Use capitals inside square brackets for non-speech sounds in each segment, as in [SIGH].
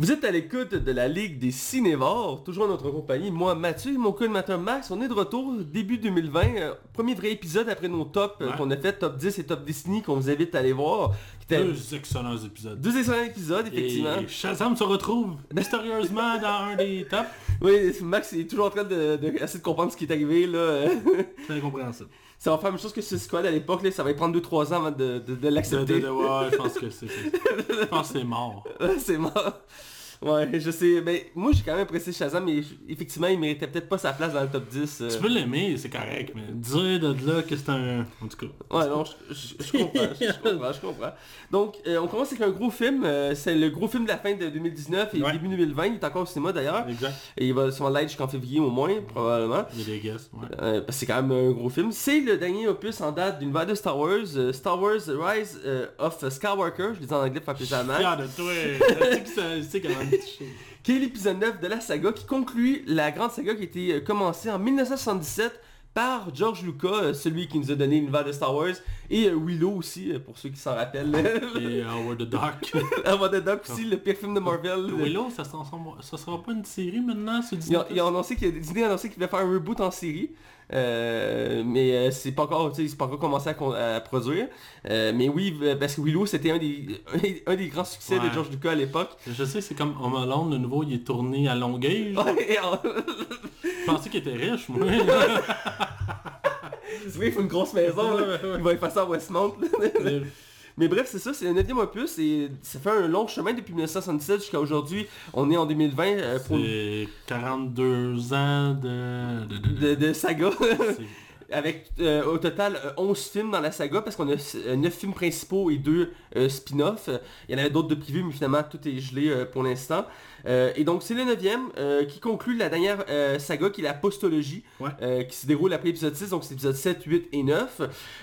Vous êtes à l'écoute de la Ligue des Cinévores, toujours en notre compagnie. Moi, Mathieu et mon co-animateur Max, on est de retour début 2020. euh, premier vrai épisode après nos tops euh, Ouais. qu'on a fait, top 10 et top Disney, qu'on vous invite à aller voir. Deux excellents épisodes. deux excellents épisodes, effectivement. Et Shazam se retrouve [LAUGHS] mystérieusement dans un des tops. Oui, Max est toujours en train de, de essayer de comprendre ce qui est arrivé. là. C'est incompréhensible. Ça va faire la même chose que ce squad à l'époque. là. Ça va prendre 2-3 ans avant de, l'accepter. ouais, je pense que c'est... c'est- Je pense que c'est mort. [LAUGHS] C'est mort. Ouais, je sais. Mais moi, j'ai quand même apprécié Shazam, mais effectivement, il méritait peut-être pas sa place dans le top 10. euh. Tu peux l'aimer, c'est correct, mais dire de là que c'est un... En tout cas. Ouais, non, je, je- je comprends, je, [LAUGHS] comprends, je comprends. Donc, euh, on commence avec un gros film. euh, c'est le gros film de la fin de 2019 et Ouais. début 2020. Il est encore au cinéma d'ailleurs. Exact. Et il va sûrement l'être jusqu'en février au moins, probablement. Il des guests, ouais. Parce que c'est quand même un gros film. C'est le dernier opus en date d'une vague de Star Wars, Star Wars Rise of Skywalker, je le dis en anglais pour faire plaisir à [LAUGHS] Qui est l'épisode 9 de la saga qui conclut la grande saga qui a été euh, commencée en 1977 par George Lucas, euh, celui qui nous a donné l'univers de Star Wars, et euh, Willow aussi, pour ceux qui s'en rappellent. [LAUGHS] Et Howard the Duck. Avant de Doc aussi, le pire film de Marvel. [LAUGHS] Willow, ça, ça sera pas une série maintenant, ce ils ont annoncé qu'il Disney a annoncé qu'il voulait faire un reboot en série. Euh, mais euh, c'est pas encore, tu sais, c'est pas encore commencé à, produire. Euh, mais oui, parce que Willow c'était un des, [LAUGHS] un des grands succès de. George Lucas à l'époque. Je sais, c'est comme Home Alone, le nouveau, il est tourné à Longueuil. En- Je pensais qu'il était riche, moi. [LAUGHS] oui, il faut une grosse maison. là. Il va y ça à Westmount. Mais bref, c'est ça, c'est le 9 opus et ça fait un long chemin depuis 1977 jusqu'à aujourd'hui. On est en 2020 euh, pour C'est 42 ans de... de, de- de, de saga. [LAUGHS] Avec euh, au total euh, 11 films dans la saga parce qu'on a 9 films principaux et 2 spin-offs. Euh, Il y en avait d'autres de privés mais finalement tout est gelé euh, pour l'instant. Euh, et donc c'est le 9ème qui conclut la dernière euh, saga qui est la postologie Ouais. euh, qui se déroule après épisode 6 donc c'est épisode 7, 8 et 9.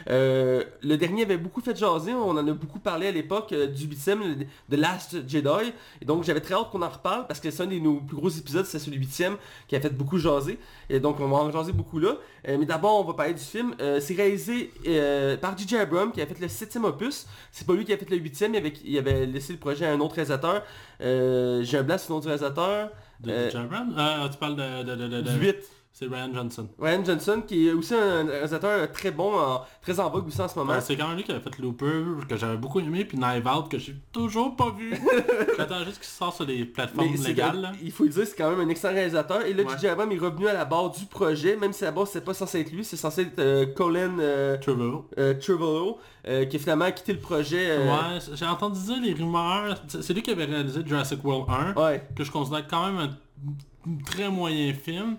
Euh, le dernier avait beaucoup fait jaser, on en a beaucoup parlé à l'époque euh, du 8ème, le- The Last Jedi. Et donc j'avais très hâte qu'on en reparle parce que c'est un des nos plus gros épisodes, c'est celui du 8ème qui a fait beaucoup jaser. Et donc on va en jaser beaucoup là. Euh, mais d'abord on va parler du film. Euh, c'est réalisé euh, par J.J. Abrams qui a fait le 7ème opus. C'est pas lui qui a fait le 8ème, il avait, il avait laissé le projet à un autre réalisateur. Euh, J'ai un blanc réalisateur. de Euh, Brown? Ah, tu parles de... de, de, de- de- Du 8. C'est Ryan Johnson. Ryan Johnson qui est aussi un réalisateur très bon, en- très en vogue aussi en ce moment. Ouais, c'est quand même lui qui avait fait Looper, que j'avais beaucoup aimé, puis Knife Out, que j'ai toujours pas vu. [LAUGHS] J'attends juste qu'il sorte sur des plateformes Mais légales. il faut le dire, c'est quand même un excellent réalisateur. Et là, Ouais. Abrams est revenu à la barre du projet, même si à la base c'est pas censé être lui, c'est censé être euh, Colin euh, Trevorrow. euh, euh, qui a finalement quitté le projet. Ouais, j'ai entendu dire les rumeurs. C'est c'est lui qui avait réalisé Jurassic World 1, ouais. que je considère quand même un très moyen film.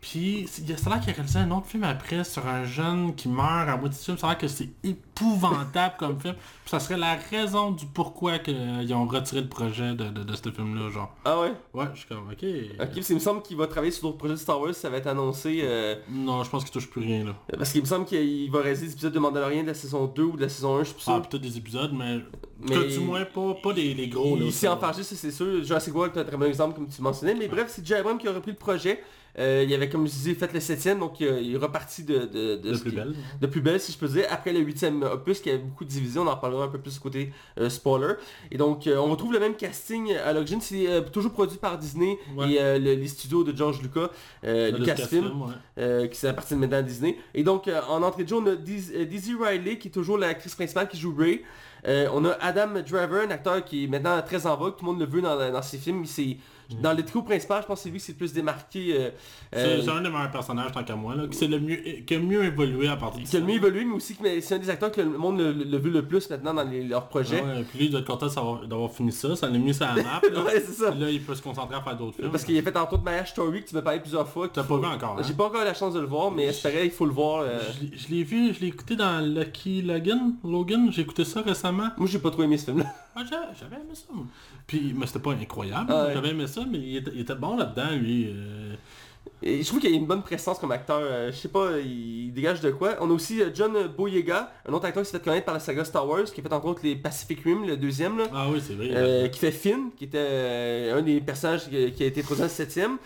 Puis, c'est- il y a ça a l'air qu'il a réalisé un autre film après sur un jeune qui meurt à moitié du film. Ça a l'air que c'est épouvantable comme film. Puis ça serait la raison du pourquoi que, euh, ont retiré le projet de, de, de ce film-là, genre. Ah ouais? Ouais, je suis comme, ok. Ok, parce qu'il me semble qu'il va travailler sur d'autres projets de Star Wars, ça va être annoncé. euh, Non, je pense qu'il touche plus rien, là. parce qu'il me semble qu'il va réaliser des épisodes de Mandalorian de la saison 2 ou de la saison 1, je suis plus sûr. Ah, peut-être des épisodes, mais... Mais- que du moins pas, pas des, les gros, là. il s'est enfargé, c'est sûr. Jurassic World est un très bon exemple comme tu mentionnais. Mais bref, c'est J. Abrams qui a repris le projet. Euh, il avait, comme je disais, fait le septième, donc il est reparti de, de, De plus qui- belle. de plus belle si je peux dire. Après le huitième opus qui avait beaucoup de divisions on en reparlera un peu plus côté euh, spoiler. Et donc euh, on retrouve le même casting à l'origine. C'est euh, toujours produit par Disney Ouais. et le- les studios de George Lucas Le Lucasfilm ouais. qui appartient maintenant à Disney. Et donc en entrée de jeu on a Diz- Dizzy Riley qui est toujours l'actrice principale qui joue Ray. On a Adam Driver un acteur qui est maintenant très en vogue. Tout le monde le veut dans, dans ses films. C'est dans le trio principal je pense que c'est lui qui s'est le plus démarqué euh, C'est euh, c'est un des meilleurs personnages tant qu'à moi, là. qui C'est le mieux, qui a mieux évolué à partir de qui a le mieux évolué mais aussi que c'est un des acteurs que le monde le, le veut le plus maintenant dans les- leurs projets Ouais, puis lui, il doit être content d'avoir fini ça. Ça l'a mis sur la map. [LAUGHS] Là, Ouais, ça. Là, il peut se concentrer à faire d'autres films. Parce qu'il a fait tantôt de Marriage Story que tu m'as parlé plusieurs fois. T'as pas vu encore, hein? J'ai pas encore la chance de le voir, mais espérais, il faut le voir. euh. Je l'ai- Je l'ai vu, je l'ai écouté dans Lucky Logan. Logan, j'ai écouté ça récemment. Moi j'ai pas trop aimé ce film là. Ah, j'a- j'avais aimé ça. Puis, mais c'était pas incroyable. Ah ouais. J'avais aimé ça, mais il était, il était bon là-dedans, lui. euh. Et je trouve qu'il a une bonne présence comme acteur. euh, je sais pas, il dégage de quoi. On a aussi euh, John Boyega, un autre acteur qui s'est fait connaître par la saga Star Wars, qui a fait entre autres les Pacific Rim, le deuxième là. Ah oui, c'est vrai. Euh, qui fait Finn, qui était un des personnages qui, qui a été présent le septième.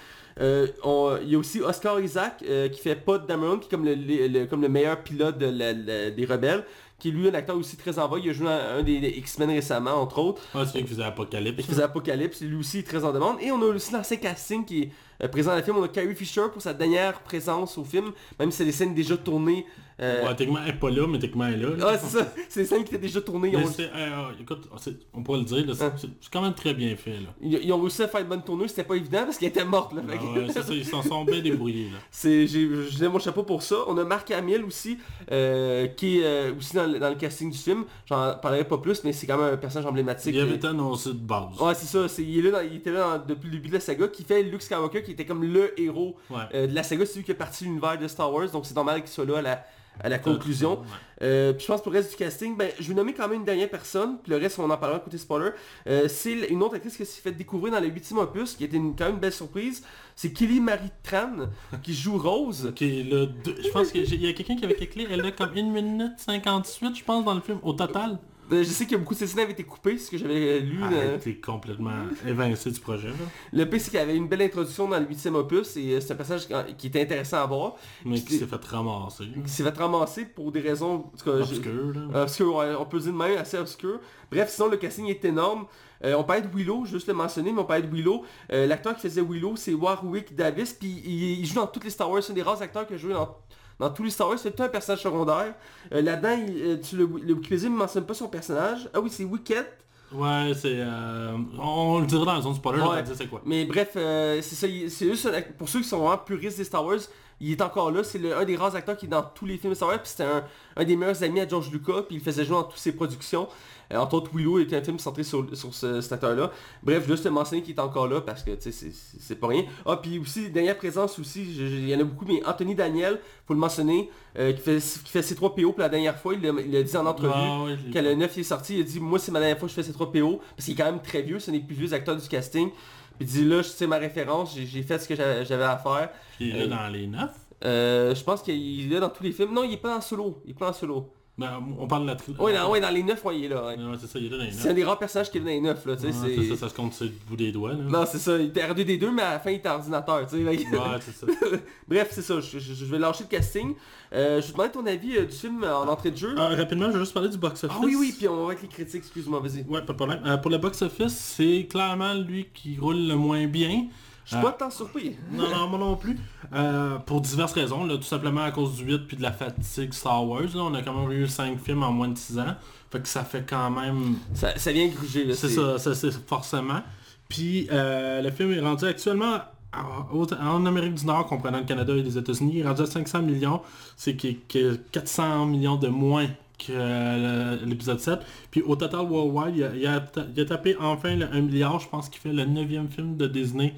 Euh, on- il y a aussi Oscar Isaac euh, qui fait Pod Dameron, qui est comme le, le- le- comme le meilleur pilote de la- la- des rebelles, qui est lui un acteur aussi très en vogue. Il a joué dans un des, des X-Men récemment, entre autres. Ouais, c'est lui qui faisait Apocalypse. Il faisait Apocalypse, lui aussi est très en demande. Et on a aussi l'ancien casting qui est euh, présent dans le film. On a Carrie Fisher pour sa dernière présence au film, même si c'est des scènes déjà tournées. Euh, Ouais, techniquement, elle est pas là, mais techniquement, elle est là. là. Ah, c'est ça, c'est des scènes qui étaient déjà c'est- euh, écoute, c'est- on pourrait le dire, c'est Hein? c'est- quand même très bien fait. Là. ils- ils ont réussi à faire une bonne tournée, c'était pas évident parce qu'elle était morte. Là, Ah ouais, ça, ils s'en sont bien débrouillés. Là. [LAUGHS] C'est, j'ai, mon chapeau pour ça. On a Marc Hamill aussi, euh, qui est euh, aussi dans le, dans le casting du film. J'en parlerai pas plus, mais c'est quand même un personnage emblématique. Il avait été annoncé de base. Ouais, c'est ça. C'est, il, est là dans- il était là dans- depuis le début de la saga, qui fait Luke Skywalker, qui était comme le héros Ouais. euh, de la saga. C'est lui qui est parti de l'univers de Star Wars, donc c'est normal qu'il soit là à la, à la conclusion. Ouais. Euh, puis je pense pour le reste du casting, ben, je vais nommer quand même une dernière personne, puis le reste on en parlera côté spoiler. Euh, c'est une autre actrice qui s'est fait découvrir dans le 8 opus, qui était une, quand même une belle surprise. C'est Kelly Marie Tran, [LAUGHS] qui joue Rose. Deux- je pense qu'il y a quelqu'un qui avait calculé, elle a comme 1 minute 58, je pense, dans le film, au total. Euh, je sais que beaucoup de ces scènes avaient été coupées, ce que j'avais lu. Ah, t'es complètement évincé du projet. Là. Le pire, c'est qu'il y avait une belle introduction dans le 8 opus, et euh, c'est un personnage qui- était intéressant à voir. Mais qui s'est fait ramasser. qui s'est fait ramasser pour des raisons... en tout cas, je- Obscur, là. Obscur, ouais, on peut dire de même, assez obscur. Bref, sinon le casting est énorme. Euh, on parlait de Willow, juste le mentionner, mais on parlait de Willow. Euh, L'acteur qui faisait Willow, c'est Warwick Davis, puis il, il joue dans toutes les Star Wars. C'est un des rares acteurs qui a joué dans, dans tous les Star Wars. C'est tout un personnage secondaire. Euh, Là-dedans, euh, le, le Wikipédia ne mentionne pas son personnage. Ah oui, c'est Wicket. Ouais, c'est... Euh, on le dira dans la zone spoiler, Ouais. te dire c'est quoi. Mais bref, euh, c'est ça. C'est pour ceux qui sont vraiment puristes des Star Wars, il est encore là. C'est un des rares acteurs qui est dans tous les films Star Wars. Puis c'était un, un des meilleurs amis à George Lucas. Puis il faisait jouer dans toutes ses productions. Euh, entre autres, Willow était un film centré sur, sur ce- cet acteur-là. Bref, juste te mentionner qu'il est encore là parce que tu sais, c'est- pas rien. Ah, puis aussi, dernière présence aussi, il y en a beaucoup, mais Anthony Daniel, faut le mentionner, euh, qui, fait, qui fait C3PO pour la dernière fois. Il l'a l'a dit en entrevue. Ah, l'ai Quand le 9 est sorti, il a dit moi c'est ma dernière fois que je fais ces 3 PO parce qu'il est quand même très vieux, c'est un des plus vieux acteurs du casting. Puis il dit là, c'est ma référence, j'ai- fait ce que j'avais j'avais à faire. Il est là Euh, dans les neuf? Euh, je pense qu'il est là dans tous les films. Non, il est pas en solo. Il est pas en solo. Ben, on parle de la trilogie. Ouais, dans, ouais, dans les 9, ouais, il est là. ouais. C'est ça, il est là dans les C'est un des rares personnages qui est là dans les 9 là, tu sais. Ouais, c'est- ça, ça se compte sur le bout des doigts. Là. Non, c'est ça, il était R2D2, mais à la fin il était ordinateur, tu sais. like- Ouais, c'est ça. [LAUGHS] Bref, c'est ça, je, vais lâcher le casting. Euh, je vais te demander ton avis euh, du film en entrée de jeu. Ah, rapidement, je vais juste parler du box-office. Ah oui, oui, puis on va avec les critiques, excuse-moi, vas-y. Ouais, pas de problème. Euh, pour le box-office, c'est clairement lui qui roule le moins bien. Je suis pas tant surpris. [LAUGHS] Non, non, moi non plus. Euh, pour diverses raisons, là, tout simplement à cause du 8 puis de la fatigue Star Wars. Là, on a quand même eu 5 films en moins de 6 ans. Fait que ça fait quand même... Ça, ça vient gruger. C'est ça, ça, c'est forcément. Puis euh, le film est rendu actuellement en- Amérique du Nord, comprenant le Canada et les États-Unis, il est rendu à 500 millions. C'est qu'il y a 400 millions de moins que euh, l'épisode 7. Puis au total worldwide, il a, il a ta- il a tapé enfin le 1 milliard. Je pense qu'il fait le 9e film de Disney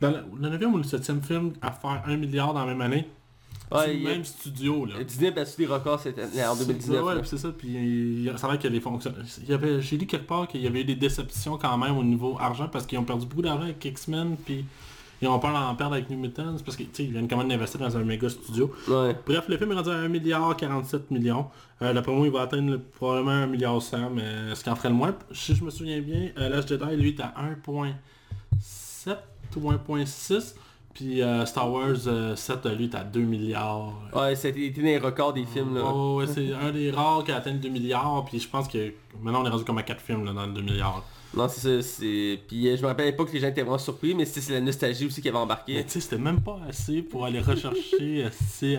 dans le neuvième ou le septième film à faire un milliard dans la même année. C'est le même studio là. Disney battu des records cette année, en 2019. Ouais, c'est ça. Puis ça va. J'ai lu quelque part qu'il y avait eu des déceptions quand même au niveau argent parce qu'ils ont perdu beaucoup d'argent avec X-Men. Puis ils ont peur d'en perdre avec New Mutants parce qu'ils viennent quand même d'investir dans un méga studio. Bref, le film est rendu à 1 milliard 47 millions. Euh, il va atteindre probablement 1 milliard 100, mais ce qui en ferait le moins. Si je me souviens bien, euh, l'âge lui, est à 1. 3.6. Puis euh, Star Wars 7, lui, est à 2 milliards. Ouais, c'était un des records des films. Là. Oh, ouais, c'est [LAUGHS] un des rares qui a atteint 2 milliards. Puis je pense que maintenant, on est rendu comme à 4 films là, dans le 2 milliards. Non, c'est ça. Puis euh, je me rappelle pas que les gens étaient vraiment surpris, mais c'est la nostalgie aussi qui avait embarqué. Mais tu sais, c'était même pas assez pour aller rechercher euh, [LAUGHS] assez...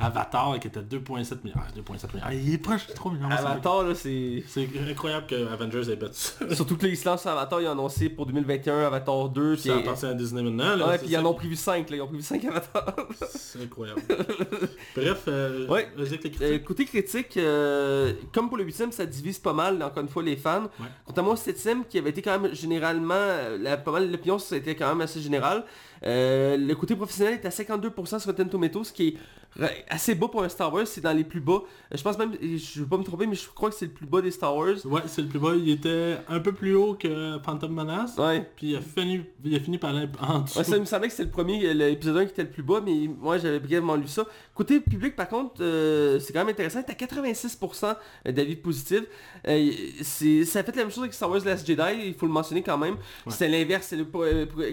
Avatar qui était 2.7 milliards. Ah, 2.7 milliards. Il est proche de 3 milliards. Avatar, là, c'est... C'est incroyable que Avengers ait battu ça. [LAUGHS] Surtout que lancent sur Avatar, ils ont annoncé pour 2021 Avatar 2, puis... Ça appartient à Disney maintenant. Là, Ouais, puis ils en ont prévu 5, là, ils ont prévu 5 Avatars. C'est incroyable. [LAUGHS] Bref, euh, Ouais. vas-y avec les critiques. Euh, côté critique, euh, comme pour le 8ème, ça divise pas mal, encore une fois, les fans. Ouais. Contrairement au 7ème, qui avait été quand même généralement, euh, la, pas mal l'opinion, ça a été quand même assez général. Euh, le côté professionnel est à 52% sur Rotten Tomatoes, ce qui est assez bas pour un Star Wars, c'est dans les plus bas. Euh, Je pense même, je veux pas me tromper, mais je crois que c'est le plus bas des Star Wars. Ouais, c'est le plus bas. Il était un peu plus haut que Phantom Menace. Ouais. Puis il a fini, il a fini par aller en dessous. Ouais, ça me semblait que c'était le premier, l'épisode 1 qui était le plus bas, mais moi j'avais brièvement lu ça. Côté public par contre, euh, c'est quand même intéressant, t'as 86% d'avis positifs. Euh, ça a fait la même chose avec Star Wars Last Jedi, il faut le mentionner quand même. Ouais. C'était l'inverse, le pro-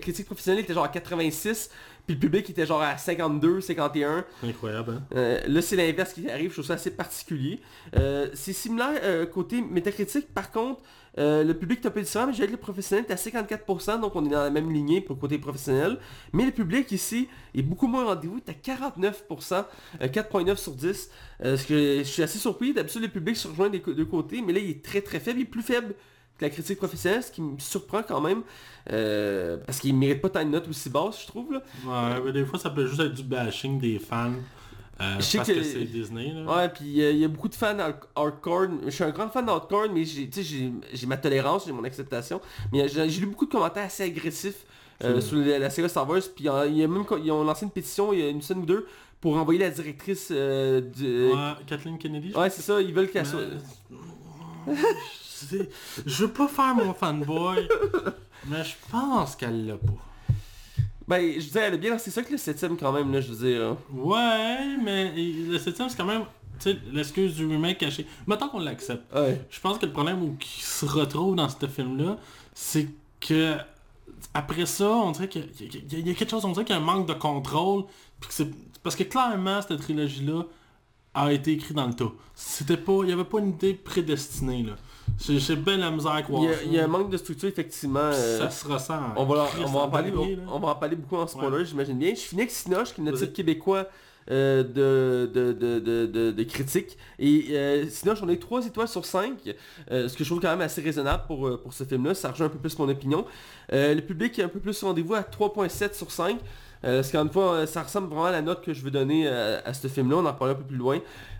critique professionnelle était genre à 86, Puis le public était genre à 52, 51. Incroyable, hein? Euh, là, c'est l'inverse qui arrive, je trouve ça assez particulier. Euh, c'est similaire euh, côté métacritique, par contre, le public est un peu différent, mais j'ai le professionnel est à 54%, donc on est dans la même lignée pour le côté professionnel. Mais le public ici est beaucoup moins rendez-vous, il est à 49%, euh, 4.9 sur 10. Euh, ce que je suis assez surpris, d'habitude le public se rejoint des deux côtés, mais là il est très très faible, il est plus faible la critique professionnelle, ce qui me surprend quand même, euh, parce qu'il ne mérite pas tant de notes aussi basses, je trouve. Là. Ouais, mais des fois, ça peut juste être du bashing des fans. euh, Je sais parce que- que, c'est Disney, là. Ouais, puis euh, il y a beaucoup de fans hard- hardcore. Je suis un grand fan hardcore, mais j'ai ma tolérance, j'ai mon acceptation. Mais j'ai lu beaucoup de commentaires assez agressifs euh, Hmm. sur la, la série Star Wars. Puis il y a même ils ont lancé une pétition il y a une semaine ou deux pour envoyer la directrice. Ouais, Kathleen Kennedy. Ouais, c'est ça, ils veulent qu'elle soit... [LAUGHS] [LAUGHS] Je veux pas faire mon fanboy, mais je pense qu'elle l'a pas. Ben, je disais, elle est bien lancé ça que le 7ème quand même, là, je veux dire. hein. Ouais, mais le septième, c'est quand même tu sais, l'excuse du remake caché. Mettons qu'on l'accepte. Ouais. Je pense que le problème où qui se retrouve dans ce film-là, c'est que après ça, on dirait qu'il y, y a- il y a quelque chose, on dirait qu'il y a un manque de contrôle. que parce que clairement, cette trilogie-là a été écrite dans le tas. C'était pas. Il n'y avait pas une idée prédestinée là. J'ai bien la misère à croire. Il y, a, ça. il y a un manque de structure, effectivement. euh, Ça se ressent. en On va, on, va en parler, on, on va en parler beaucoup en spoiler, j'imagine bien. Je finis avec Sinoche, qui est notre titre québécois euh, de, de, de, de, de-. Et euh, Sinoche, on est 3 étoiles sur 5, euh, ce que je trouve quand même assez raisonnable pour, euh, pour ce film-là. Ça rejoint un peu plus mon opinion. Euh, le public est un peu plus au rendez-vous à 3.7 sur 5. Euh, parce qu'encore une fois, ça ressemble vraiment à la note que je veux donner euh, à ce film-là. On en parlera un peu plus loin.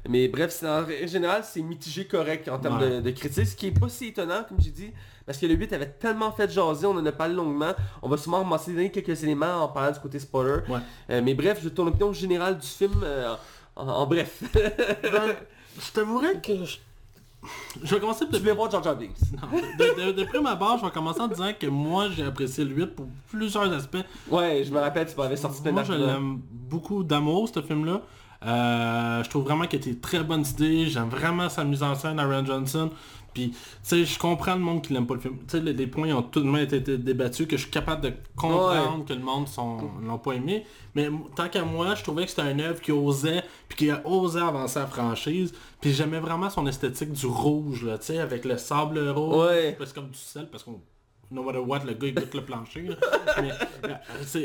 Mais bref, en général, c'est mitigé correct en termes Ouais. de, de critique, ce qui est pas si étonnant, comme j'ai dit, parce que le 8 avait tellement fait jaser, on en a parlé longuement. On va sûrement mentionner quelques éléments en parlant du côté spoiler. Ouais. Euh, mais bref, je ton opinion générale du film euh, en, en bref. Ben, je t'avouerais que je... je vais commencer peut-être voir Jar Jar Binks. Non, de, de, de prime abord, je vais commencer en disant que moi j'ai apprécié le 8 pour plusieurs aspects. Ouais, je me rappelle, tu m'avais sorti plein Moi je l'aime beaucoup d'amour ce film-là. Euh, je trouve vraiment qu'il a été très bonne idée. J'aime vraiment sa mise en scène, Aaron Johnson. Puis, tu sais, je comprends le monde qui l'aime pas le film. Tu sais, les, les points ont tout de même été, débattus, que je suis capable de comprendre que le monde sont- l'ont pas aimé. Mais tant qu'à moi, je trouvais que c'était un œuvre qui osait, puis qui a osé avancer la franchise. Puis j'aimais vraiment son esthétique du rouge, là, tu sais, avec le sable rouge. Ouais. C'est comme du sel, parce qu'on... No matter what, le gars il goûte le plancher. [LAUGHS] Mais,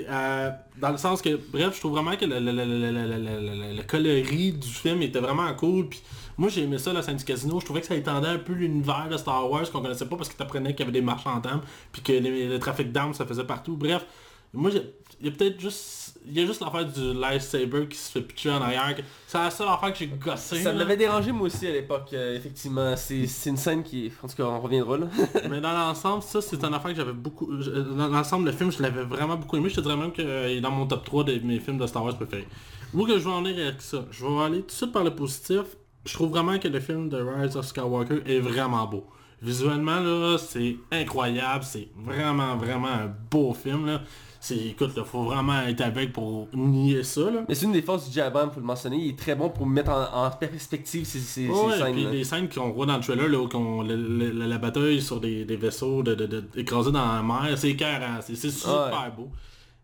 euh, dans le sens que, bref, je trouve vraiment que le, le, le, le, le, le, le- le- le coloris du film était vraiment cool. Puis moi j'ai aimé ça, la scène du casino. Je trouvais que ça étendait un peu l'univers de Star Wars qu'on connaissait pas parce que t'apprenais qu'il y avait des marchands d'armes, puis que le trafic d'armes ça faisait partout. Bref, moi j'ai- il y a peut-être juste... Il y a juste l'affaire du lightsaber qui se fait pitcher en arrière. C'est la seule affaire que j'ai gossé. Ça m'avait dérangé moi aussi à l'époque, euh, effectivement. C'est une scène qui... En tout cas, on reviendra là. [LAUGHS] Mais dans l'ensemble, ça c'est une affaire que j'avais beaucoup... je- Dans l'ensemble, le film, je l'avais vraiment beaucoup aimé. Je te dirais même qu'il est dans mon top 3 de mes films de Star Wars préférés. Où que je vais en aller avec ça Je vais aller tout de suite par le positif. Je trouve vraiment que le film de Rise of Skywalker est vraiment beau. Visuellement, là, c'est incroyable. C'est vraiment, vraiment un beau film, là. C'est, écoute, il faut vraiment être avec pour nier ça, là. Mais c'est une des forces du Jabam, faut le mentionner. Il est très bon pour mettre en, en perspective ces, ces, ces Ouais, scènes. puis les scènes qu'on voit dans le trailer, là, où qu'on- le- le- la, bataille sur des, des vaisseaux de, de, de- écrasés dans la mer, c'est écœurant, c'est c'est super beau.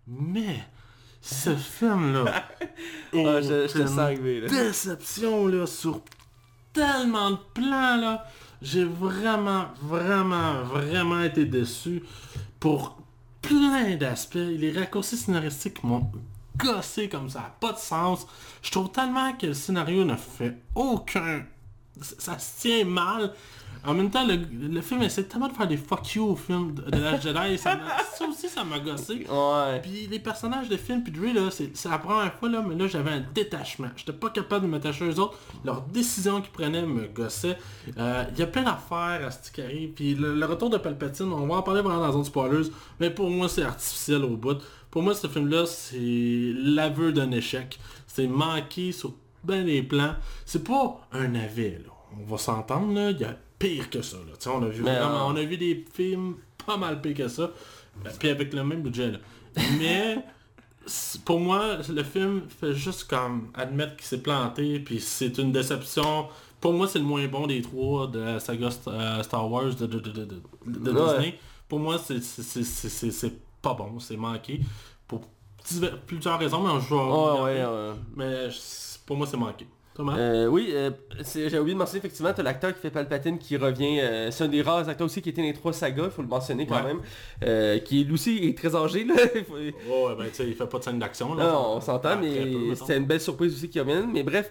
Mais, ce film-là, [LAUGHS] Ah, je, je te une sens arriver là. déception, là, sur tellement de plans, là. J'ai vraiment, vraiment, vraiment été déçu pour plein d'aspects. Les raccourcis scénaristiques m'ont gossé comme ça, pas de sens. Je trouve tellement que le scénario ne fait aucun... Ça se tient mal. En même temps, le, le film essaie tellement de faire des fuck you au film de, de la Jedi. Ça, aussi, ça m'a gossé. Ouais. Puis les personnages de film, puis Dre, là, c'est la première fois, là, mais là, j'avais un détachement. J'étais pas capable de m'attacher aux autres. Leurs décisions qu'ils prenaient me gossaient. Euh, Il y a plein d'affaires à ce qui arrive. Puis le, le retour de Palpatine, on va en parler vraiment dans la zone spoilers, mais pour moi, c'est artificiel au bout. Pour moi, ce film-là, c'est l'aveu d'un échec. C'est manqué sur ben des plans. C'est pas un navet, là. On va s'entendre, là. Il y a pire que ça, là. On a vu Mais, vraiment- euh, on a vu des films pas mal pire que ça. Puis avec le même budget, là. Mais pour moi, le film fait juste comme admettre qu'il s'est planté, puis c'est une déception. Pour moi, c'est le moins bon des trois de la saga euh, Star Wars de, de, de, de, Ouais. Disney. Pour moi, c'est- pas bon, c'est manqué. Pour plusieurs raisons, mais je vais... Ouais, regarder. ouais, ouais. Mais pour moi, c'est manqué. Thomas? Euh, oui, euh, j'ai oublié de mentionner effectivement, t'as l'acteur qui fait Palpatine qui revient, euh, c'est un des rares acteurs aussi qui était dans les trois sagas, il faut le mentionner quand Ouais. même, euh, qui lui aussi est très âgé là. [LAUGHS] Ouais, ben tu sais, il fait pas de scène d'action. Non, on s'entend, mais c'était une belle surprise aussi qu'il revienne. Mais bref,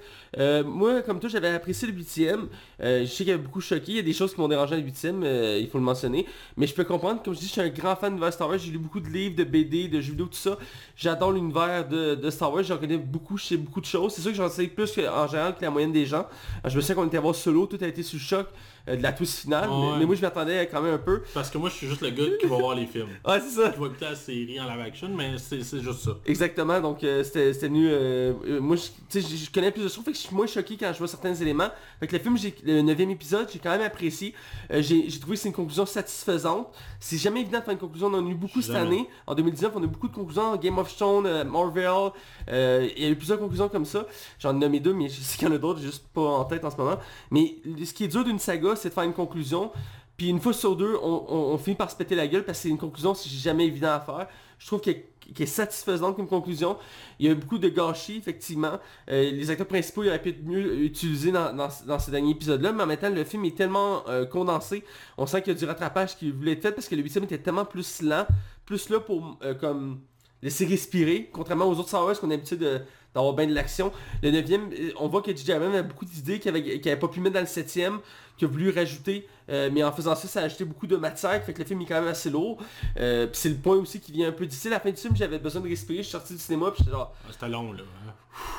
moi, comme toi, j'avais apprécié le huitième. Euh, je sais qu'il y avait beaucoup choqué. Il y a des choses qui m'ont dérangé à le huitième, euh, il faut le mentionner. Mais je peux comprendre, comme je dis, je suis un grand fan de Star Wars. J'ai lu beaucoup de livres, de BD, de jeux vidéo, tout ça. J'adore l'univers de, de Star Wars. J'en connais beaucoup, je sais beaucoup de choses. C'est sûr que j'en sais plus que- en que la moyenne des gens. Euh, Je me souviens qu'on était voir Solo, tout a été sous choc de la twist finale. Ouais. mais, mais moi, je m'attendais quand même un peu. Parce que moi, je suis juste le gars qui va voir les films. [LAUGHS] Ah, c'est ça. Qui va écouter la série en live action, mais c'est juste ça. Exactement, donc euh, c'était venu... euh, euh, moi, je, tu sais, je, connais plus de choses, fait que je suis moins choqué quand je vois certains éléments. Fait que le film, le neuvième épisode, j'ai quand même apprécié. Euh, j'ai trouvé que c'est une conclusion satisfaisante. C'est jamais évident de faire une conclusion, on en a eu beaucoup cette année. En 2019, on a eu beaucoup de conclusions, Game of Thrones, euh, Marvel, euh, il y a eu plusieurs conclusions comme ça. J'en ai nommé deux, mais je sais qu'il y en a d'autres, j'ai juste pas en tête en ce moment. Mais ce qui est dur d'une saga, c'est de faire une conclusion. Puis une fois sur deux, on, finit par se péter la gueule parce que c'est une conclusion, c'est jamais évident à faire. Je trouve qu'elle est satisfaisante comme conclusion. Il y a eu beaucoup de gâchis, effectivement. Euh, les acteurs principaux ils auraient pu être mieux utilisés dans, dans, dans ces derniers épisodes-là, mais en même temps, le film est tellement euh, condensé. On sent qu'il y a du rattrapage qui voulait être fait parce que le 8 était tellement plus lent, plus là pour euh, comme laisser respirer, contrairement aux autres Star Wars qu'on a l'habitude de- d'avoir bien de l'action. Le 9 on voit que J.J. Abrams a beaucoup d'idées qu'il avait, qu'il avait pas pu mettre dans le 7ème, qu'il a voulu rajouter, euh, mais en faisant ça, ça a ajouté beaucoup de matière, fait que le film est quand même assez lourd. Euh, puis c'est le point aussi qui vient un peu difficile. À la fin du film, j'avais besoin de respirer, je suis sorti du cinéma, puis j'étais genre, Ah, C'était long, là. hein.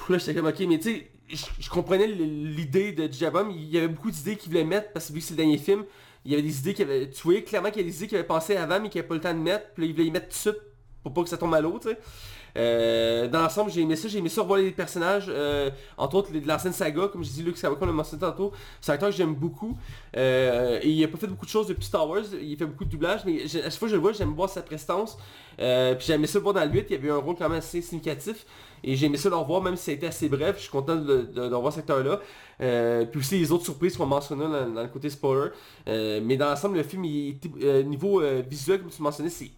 Là, j'étais comme, ok, mais tu sais, je, je comprenais l'idée de J.J. Abrams. Il y avait beaucoup d'idées qu'il voulait mettre parce que vu que c'est le dernier film, il y avait des idées qu'il avait. Tu voyais clairement qu'il y avait des idées qu'il avait pensé avant mais qu'il avait pas le temps de mettre. Puis là, il voulait y mettre tout de suite pour pas que ça tombe à l'eau, tu sais. Euh, dans l'ensemble, j'ai aimé ça, j'ai aimé ça revoir les personnages, euh, entre autres les de l'ancienne saga, comme je dis, Luke Skywalker, on l'a mentionné tantôt, c'est un acteur que j'aime beaucoup, euh, et il a pas fait beaucoup de choses depuis Star Wars, il fait beaucoup de doublage, mais à chaque fois que je le vois, j'aime voir sa prestance, euh, puis j'ai aimé ça le voir dans le 8, il y avait un rôle quand même assez significatif, et j'ai aimé ça le revoir, même si ça a été assez bref, je suis content de, de, de revoir cet acteur-là, euh, puis aussi les autres surprises qu'on mentionnait dans, dans le côté spoiler, Euh, mais dans l'ensemble, le film, il, euh, niveau euh, visuel, comme tu mentionnais, c'est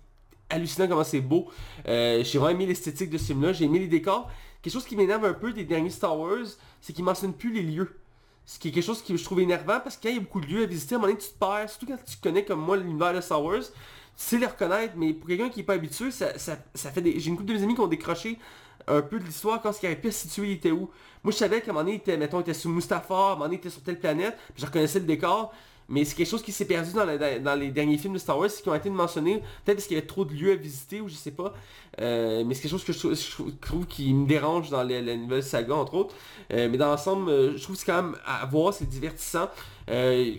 hallucinant comment c'est beau. Euh, j'ai vraiment aimé l'esthétique de ce film-là, j'ai aimé les décors. Quelque chose qui m'énerve un peu des derniers Star Wars, c'est qu'ils mentionnent plus les lieux. Ce qui est quelque chose que je trouve énervant parce que quand il y a beaucoup de lieux à visiter, à un moment donné tu te perds, surtout quand tu connais comme moi l'univers de Star Wars, tu sais les reconnaître, mais pour quelqu'un qui est pas habitué, ça, fait des... J'ai une couple de mes amis qui ont décroché un peu de l'histoire quand ce qui avait pu se situer il était où. Moi je savais qu'à un moment donné, était, mettons, il était sous Mustafar, à un moment donné, il était sur telle planète, puis je reconnaissais le décor, mais c'est quelque chose qui s'est perdu dans, les derniers films de Star Wars, qui ont été mentionnés, peut-être parce qu'il y avait trop de lieux à visiter ou je sais pas, Euh, mais c'est quelque chose que je trouve, qui me dérange dans la nouvelle saga entre autres. Euh, mais dans l'ensemble, euh, je trouve que c'est quand même à voir, c'est divertissant,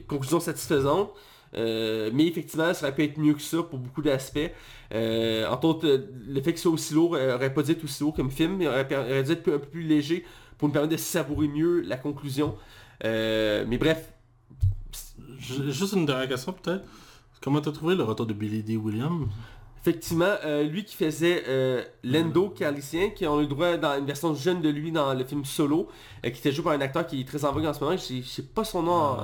conclusion satisfaisante. Mais effectivement, ça aurait pu être mieux que ça pour beaucoup d'aspects. Euh, entre autres, le fait que ce soit aussi lourd aurait pas dû être aussi lourd comme film, mais aurait, aurait dû être un peu plus léger pour me permettre de savourer mieux la conclusion. Mais bref, Juste une dernière question, peut-être. Comment t'as trouvé le retour de Billy D. Williams? Effectivement, euh, lui qui faisait euh, Lando Calricien, qui ont eu le droit dans une version jeune de lui dans le film Solo, euh, qui était joué par un acteur qui est très en vogue en ce moment, je sais- je sais pas son nom. en-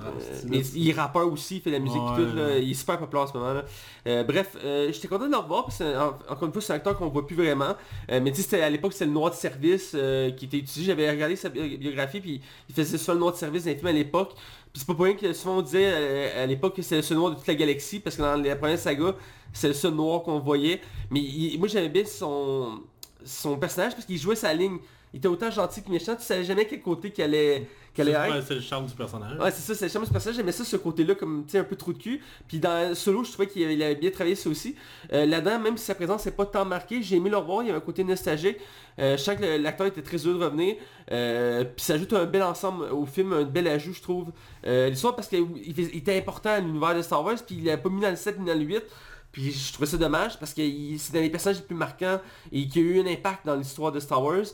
Euh, mais il est rappeur aussi, il fait de la musique et Ouais. tout, là. il est super populaire en ce moment. Là. Euh, bref, euh, j'étais content de le revoir parce que, en- encore une fois, c'est un acteur qu'on voit plus vraiment. Euh, mais tu sais, c'était- à l'époque, c'était le noir de service qui était utilisé. J'avais regardé sa bi- biographie, puis il faisait ça le noir de service dans les films à l'époque. Puis c'est pas pour rien que souvent on disait à l'époque que c'était le seul noir de toute la galaxie, parce que dans la première saga, c'est le seul noir qu'on voyait. Mais il- moi j'aimais bien son, son personnage parce qu'il jouait sa ligne. Il était autant gentil que méchant, tu savais jamais quel côté qu'elle allait, être. c'est le charme du personnage. Ouais, c'est ça, c'est le charme du personnage. J'aimais ça, ce côté-là, comme, tu sais, un peu trou de cul. Puis dans Solo, je trouvais qu'il avait, bien travaillé ça aussi. Euh, Là-dedans, même si sa présence n'est pas tant marquée, j'ai aimé le revoir. Il y avait un côté nostalgique. Euh, je sens que l'acteur était très heureux de revenir. Euh, puis ça ajoute un bel ensemble au film, un bel ajout, je trouve. L'histoire, parce qu'il était important à l'univers de Star Wars, puis il l'avait pas mis dans le 7 ni dans le 8. Puis je trouvais ça dommage parce que c'est dans les personnages les plus marquants et qui a eu un impact dans l'histoire de Star Wars.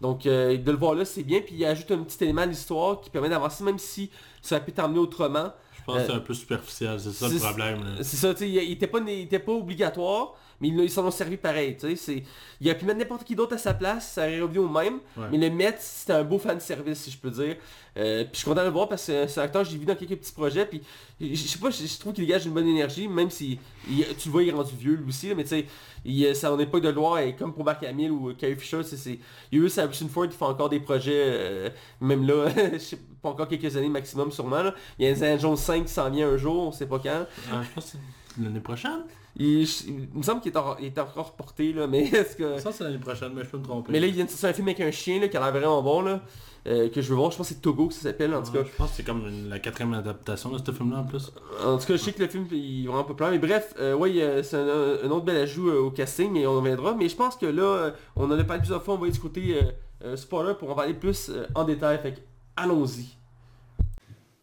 Donc euh, de le voir là, c'est bien. Puis il ajoute un petit élément à l'histoire qui permet d'avancer, même si ça a pu t'emmener autrement. Je pense que c'est Euh, un peu superficiel, c'est ça le problème. C'est ça, tu sais, il il était pas, il était pas obligatoire, mais ils s'en ont servi pareil, tu sais. c'est- Il aurait pu mettre n'importe qui d'autre à sa place, ça aurait revenu au même. Ouais. Mais le Met, c'était un beau fan service, si je peux dire. Euh, puis je suis content de le voir parce que c'est un acteur, je l'ai vu dans quelques petits projets, puis je sais pas, je, trouve qu'il dégage une bonne énergie, même si il- tu le vois, il est rendu vieux lui aussi, là, mais tu sais, il, euh, ça en époque de gloire, et comme pour Mark Hamill ou Carrie Fisher, c'est, c'est, il y a eu Harrison Ford qui fait encore des projets, euh, même là, [LAUGHS] je sais pas encore quelques années maximum sûrement. Là. Il y a Indiana Jones 5 qui s'en vient un jour, on sait pas quand. Je pense que c'est l'année prochaine. Il, je- il me semble qu'il est, en- il est encore reporté, là, mais [LAUGHS] est-ce que... Ça c'est l'année prochaine, mais je peux me tromper. Mais là, il vient de sortir un film avec un chien là, qui a l'air vraiment bon, là, euh, que je veux voir. Je pense que c'est Togo que ça s'appelle, en tout cas. Je pense que c'est comme la quatrième adaptation de ce film-là en plus. En tout cas, je sais que le film il est vraiment populaire. Mais bref, euh, ouais, euh, c'est un, un autre bel ajout euh, au casting et on en reviendra. Mais je pense que là, euh, on en a parlé plusieurs fois, on va aller du côté euh, euh, spoiler pour en parler plus euh, en détail. Fait que, allons-y.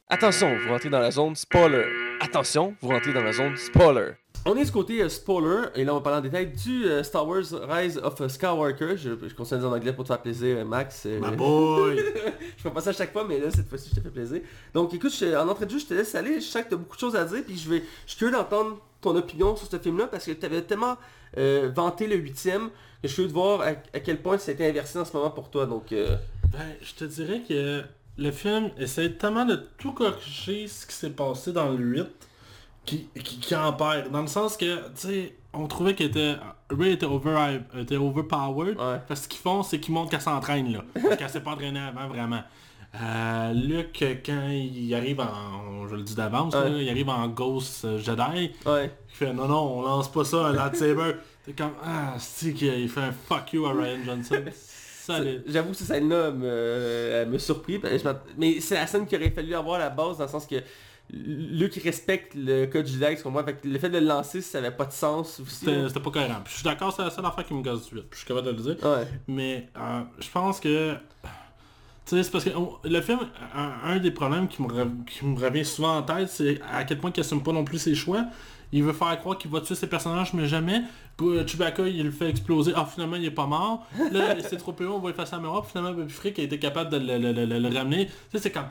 Attention, vous rentrez dans la zone spoiler. Attention, vous rentrez dans la zone spoiler. On est du côté euh, spoiler, et là on va parler en détail du euh, Star Wars Rise of Skywalker. Je, je continue à dire en anglais pour te faire plaisir, euh, Max. euh, Ma boy! [LAUGHS] je fais pas ça à chaque fois, mais là, cette fois-ci, je te fais plaisir. Donc, écoute, je- en entrée de jeu, je te laisse aller. Je sens que tu as beaucoup de choses à dire, puis je vais, je suis curieux d'entendre ton opinion sur ce film-là, parce que tu avais tellement euh, vanté le huitième, que je suis curieux de voir à, à quel point ça a été inversé en ce moment pour toi. Donc, euh, Ben, je te dirais que le film essaie tellement de tout corriger ce qui s'est passé dans le 8 qui, qui, qui en perd. Dans le sens que, tu sais, on trouvait qu'il était... Ray était, over, était overpowered. Ouais. Parce que ce qu'ils font, c'est qu'ils montrent qu'elle s'entraîne, là. [LAUGHS] Parce qu'elle s'est pas entraînée avant, vraiment. Euh, Luke, quand il arrive en... Je le dis d'avance, Ouais. il arrive en Ghost euh, Jedi, ouais. il fait non non on lance pas ça un lightsaber. [LAUGHS] T'es comme ah c'est qu'il fait un fuck you à Ryan Johnson. [LAUGHS] Ça, J'avoue que cette scène-là me, me m'att- Mais c'est la scène qu'il aurait fallu avoir à la base, dans le sens que Luke respecte le code ce qu'on voit. Fait que le fait de le lancer, ça avait pas de sens aussi. C'était pas cohérent. Puis je suis d'accord, c'est la seule affaire qui me gosse du 8. Puis je suis capable de le dire. Ouais. Mais euh, je pense que... Tu sais, c'est parce que on- le film, un, un des problèmes qui me, re- qui me revient souvent en tête, c'est à quel point il assume pas non plus ses choix. Il veut faire croire qu'il va tuer ses personnages, mais jamais. Euh, Chewbacca, il le fait exploser. Ah, finalement, il est pas mort. Là, [LAUGHS] c'est trop peu on va effacer la mémoire. Finalement, Baby Frick a été capable de le, le- le- le- le ramener. Tu sais, c'est comme...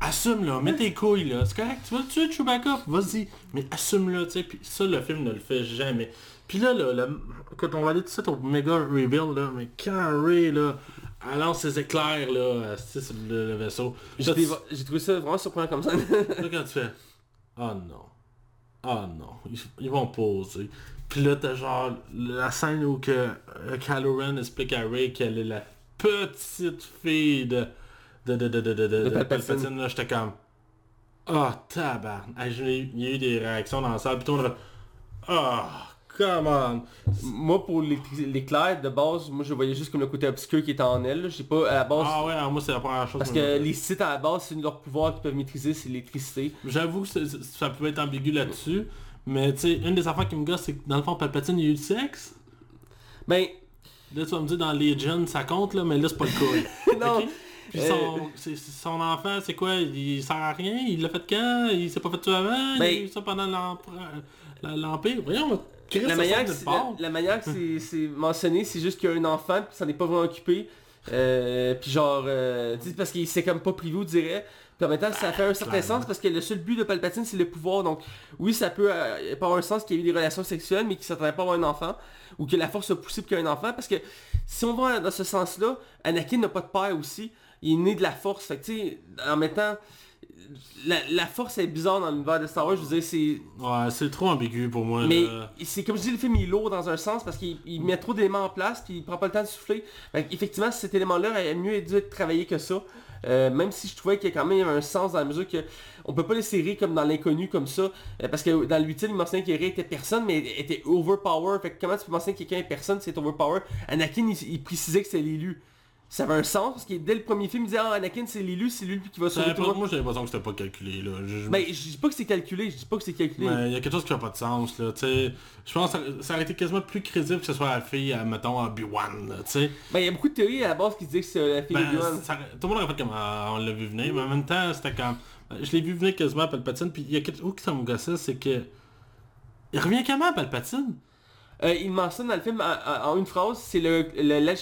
Assume là, mets tes couilles là, c'est correct, tu vas le tuer Chewbacca, vas-y, mais assume-le, tu sais, puis ça le film ne le fait jamais. Puis là, là, le- quand on va aller tout de suite au méga reveal là, mais quand Ray là, elle lance ses éclairs là, sur le, le vaisseau. J'ai trouvé ça vraiment surprenant comme ça. Là, quand tu fais Oh non. Oh non. Ils, ils vont poser. Puis là, t'as genre la scène où que euh, Kylo Ren explique à Ray qu'elle est la petite fille de de de de de de, de, Palpatine. Palpatine. Là, j'étais comme Oh tabarn. Il y a eu des réactions dans la salle. Puis tout le monde a fait Oh come on. moi, pour l'éclair l'éclair, de base, moi je voyais juste comme le côté obscur qui était en elle. J'ai pas à la base... Ah ouais, alors moi c'est la première chose. Parce que que les sites à la base, c'est leurs pouvoirs qu'ils peuvent maîtriser, c'est l'électricité. J'avoue que ça peut être ambigu là-dessus. Mais tu sais, une des affaires qui me gosse, c'est que dans le fond, Palpatine, il y a eu du sexe. Ben, Là, tu vas me dire dans Legion, ça compte, là, mais là, c'est pas le cas. [LAUGHS] non? Puis Euh, son, c'est- son enfant, c'est quoi? Il sert à rien? Il l'a fait quand? Il s'est pas fait tout avant? Ben- Il a eu ça pendant l'Empire? Voyons, Chris, la manière, que la, la manière que c'est- mentionné, c'est juste qu'il y a un enfant, puis ça n'est pas vraiment occupé. Euh, puis genre, euh, parce qu'il s'est comme pas privé, on dirait. Puis en même temps, ça fait un certain sens parce que le seul but de Palpatine, c'est le pouvoir. Donc, oui, ça peut euh, pas avoir un sens qu'il y ait eu des relations sexuelles, mais qu'il s'attendait pas à avoir un enfant. Ou que la force a poussé pour qu'il y ait un enfant. Parce que si on va dans ce sens-là, Anakin n'a pas de père aussi. Il est né de la force. Fait que tu sais, en mettant... La, la force est bizarre dans l'univers de Star Wars. Je veux dire, c'est... Ouais, c'est trop ambigu pour moi. Mais là. c'est comme je dis, le film il est lourd dans un sens parce qu'il il met trop d'éléments en place puis il prend pas le temps de souffler. Fait effectivement, cet élément-là aurait mieux dû être travaillé que ça. Euh, même si je trouvais qu'il y a quand même un sens dans la mesure que on peut pas laisser Ray comme dans l'inconnu comme ça. euh, parce que dans le 8 il mentionnait que Ray était personne, mais était overpower. Fait que comment tu peux mentionner que quelqu'un est personne, c'est overpower? Anakin, il, il précisait que c'est l'élu. Ça avait un sens parce que dès le premier film, il disait ah Anakin c'est l'élu, c'est lui qui va sauver tout le monde. moi j'ai l'impression que c'était pas calculé là. Je- je dis pas que c'est calculé, je dis pas que c'est calculé. Mais il y a quelque chose qui n'a pas de sens là, tu sais. Je pense que ça, aurait été quasiment plus crédible que ce soit la fille, à, mettons, à Obi-Wan, tu sais. Ben, il y a beaucoup de théories à la base qui disaient que c'est la fille Ben, de Obi-Wan. tout le monde aurait fait comme ah, on l'a vu venir, mais en même temps c'était comme. Je l'ai vu venir quasiment Palpatine, puis il y a quelque chose qui ça me gossait, c'est que. Il revient comment Palpatine? Euh, il mentionne dans le film en, une phrase, c'est le le-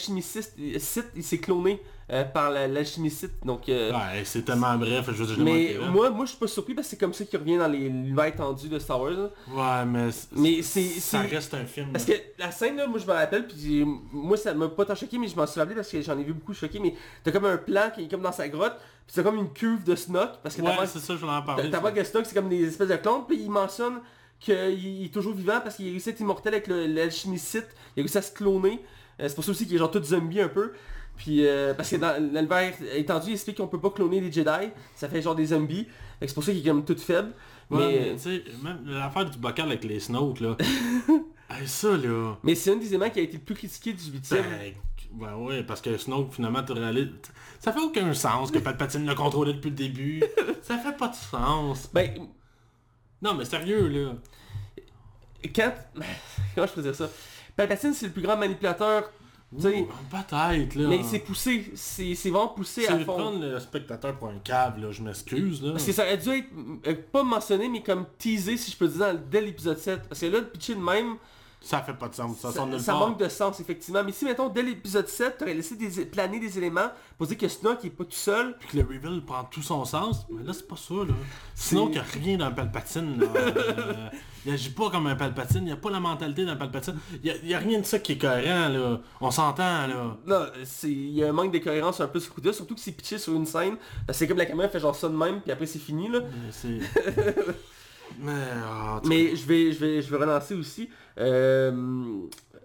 Sith, il s'est cloné euh, par la- l'alchimiste Sith, donc... euh, Ouais, c'est tellement bref, je veux dire, mais moi, moi je suis pas surpris parce que c'est comme ça qu'il revient dans les l'univers étendu de Star Wars. là. Ouais, mais, Mais c'est- ça reste un film. Parce là. que la scène là, moi je me rappelle, puis moi ça m'a pas tant choqué, mais je m'en suis rappelé parce que j'en ai vu beaucoup choqué, mais t'as comme un plan qui est comme dans sa grotte, puis c'est comme une cuve de Snoke, parce que Ouais, c'est ça, je voulais en parler. t'as pas que Snoke c'est comme des espèces de clones, puis il mentionne qu'il est toujours vivant parce qu'il a réussi à être immortel avec Sith, il a réussi à se cloner, Euh, c'est pour ça aussi qu'il est genre tout zombie un peu. Puis euh, parce que dans l'univers étendu, il explique qu'on peut pas cloner des Jedi, ça fait genre des zombies. C'est pour ça qu'il est comme tout faible. Ouais, mais mais tu sais, même l'affaire du bocal avec les Snoke, là. [LAUGHS] hey, ça, là. mais c'est un des éléments qui a été le plus critiqué du 8 Ben, ben ouais, parce que Snoke, finalement, tu réalises... Ça fait aucun sens que Palpatine l'a contrôlé depuis le début. [LAUGHS] ça fait pas de sens. Ben, Non, mais sérieux, là. quand... [LAUGHS] Comment je peux dire ça? Palpatine c'est le plus grand manipulateur, Peut-être, là. mais c'est poussé, c'est vraiment poussé à fond. prendre le spectateur pour un cave, là. Je m'excuse, là. Parce que ça aurait dû être, euh, pas mentionné, mais comme teasé, si je peux dire, dans- dès l'épisode 7. Parce que là, le pitcher de même, Ça fait pas de sens. Ça, ça, de manque de sens, effectivement. Mais si, mettons, dès l'épisode 7, t'aurais laissé des, planer des éléments pour dire que Snoke il est pas tout seul, Puis que le reveal prend tout son sens, mais là c'est pas ça là. Sinon qu'il n'y a rien d'un Palpatine là. [LAUGHS] Euh, il agit pas comme un Palpatine, il n'y a pas la mentalité d'un Palpatine. Il y a, rien de ça qui est cohérent là. On s'entend là. Non, il y a un manque de cohérence un peu sur le coup surtout que c'est pitché sur une scène. Que c'est comme la caméra fait genre ça de même, puis après c'est fini là. [LAUGHS] Mais ah, je vais, je vais, je vais relancer aussi. Euh,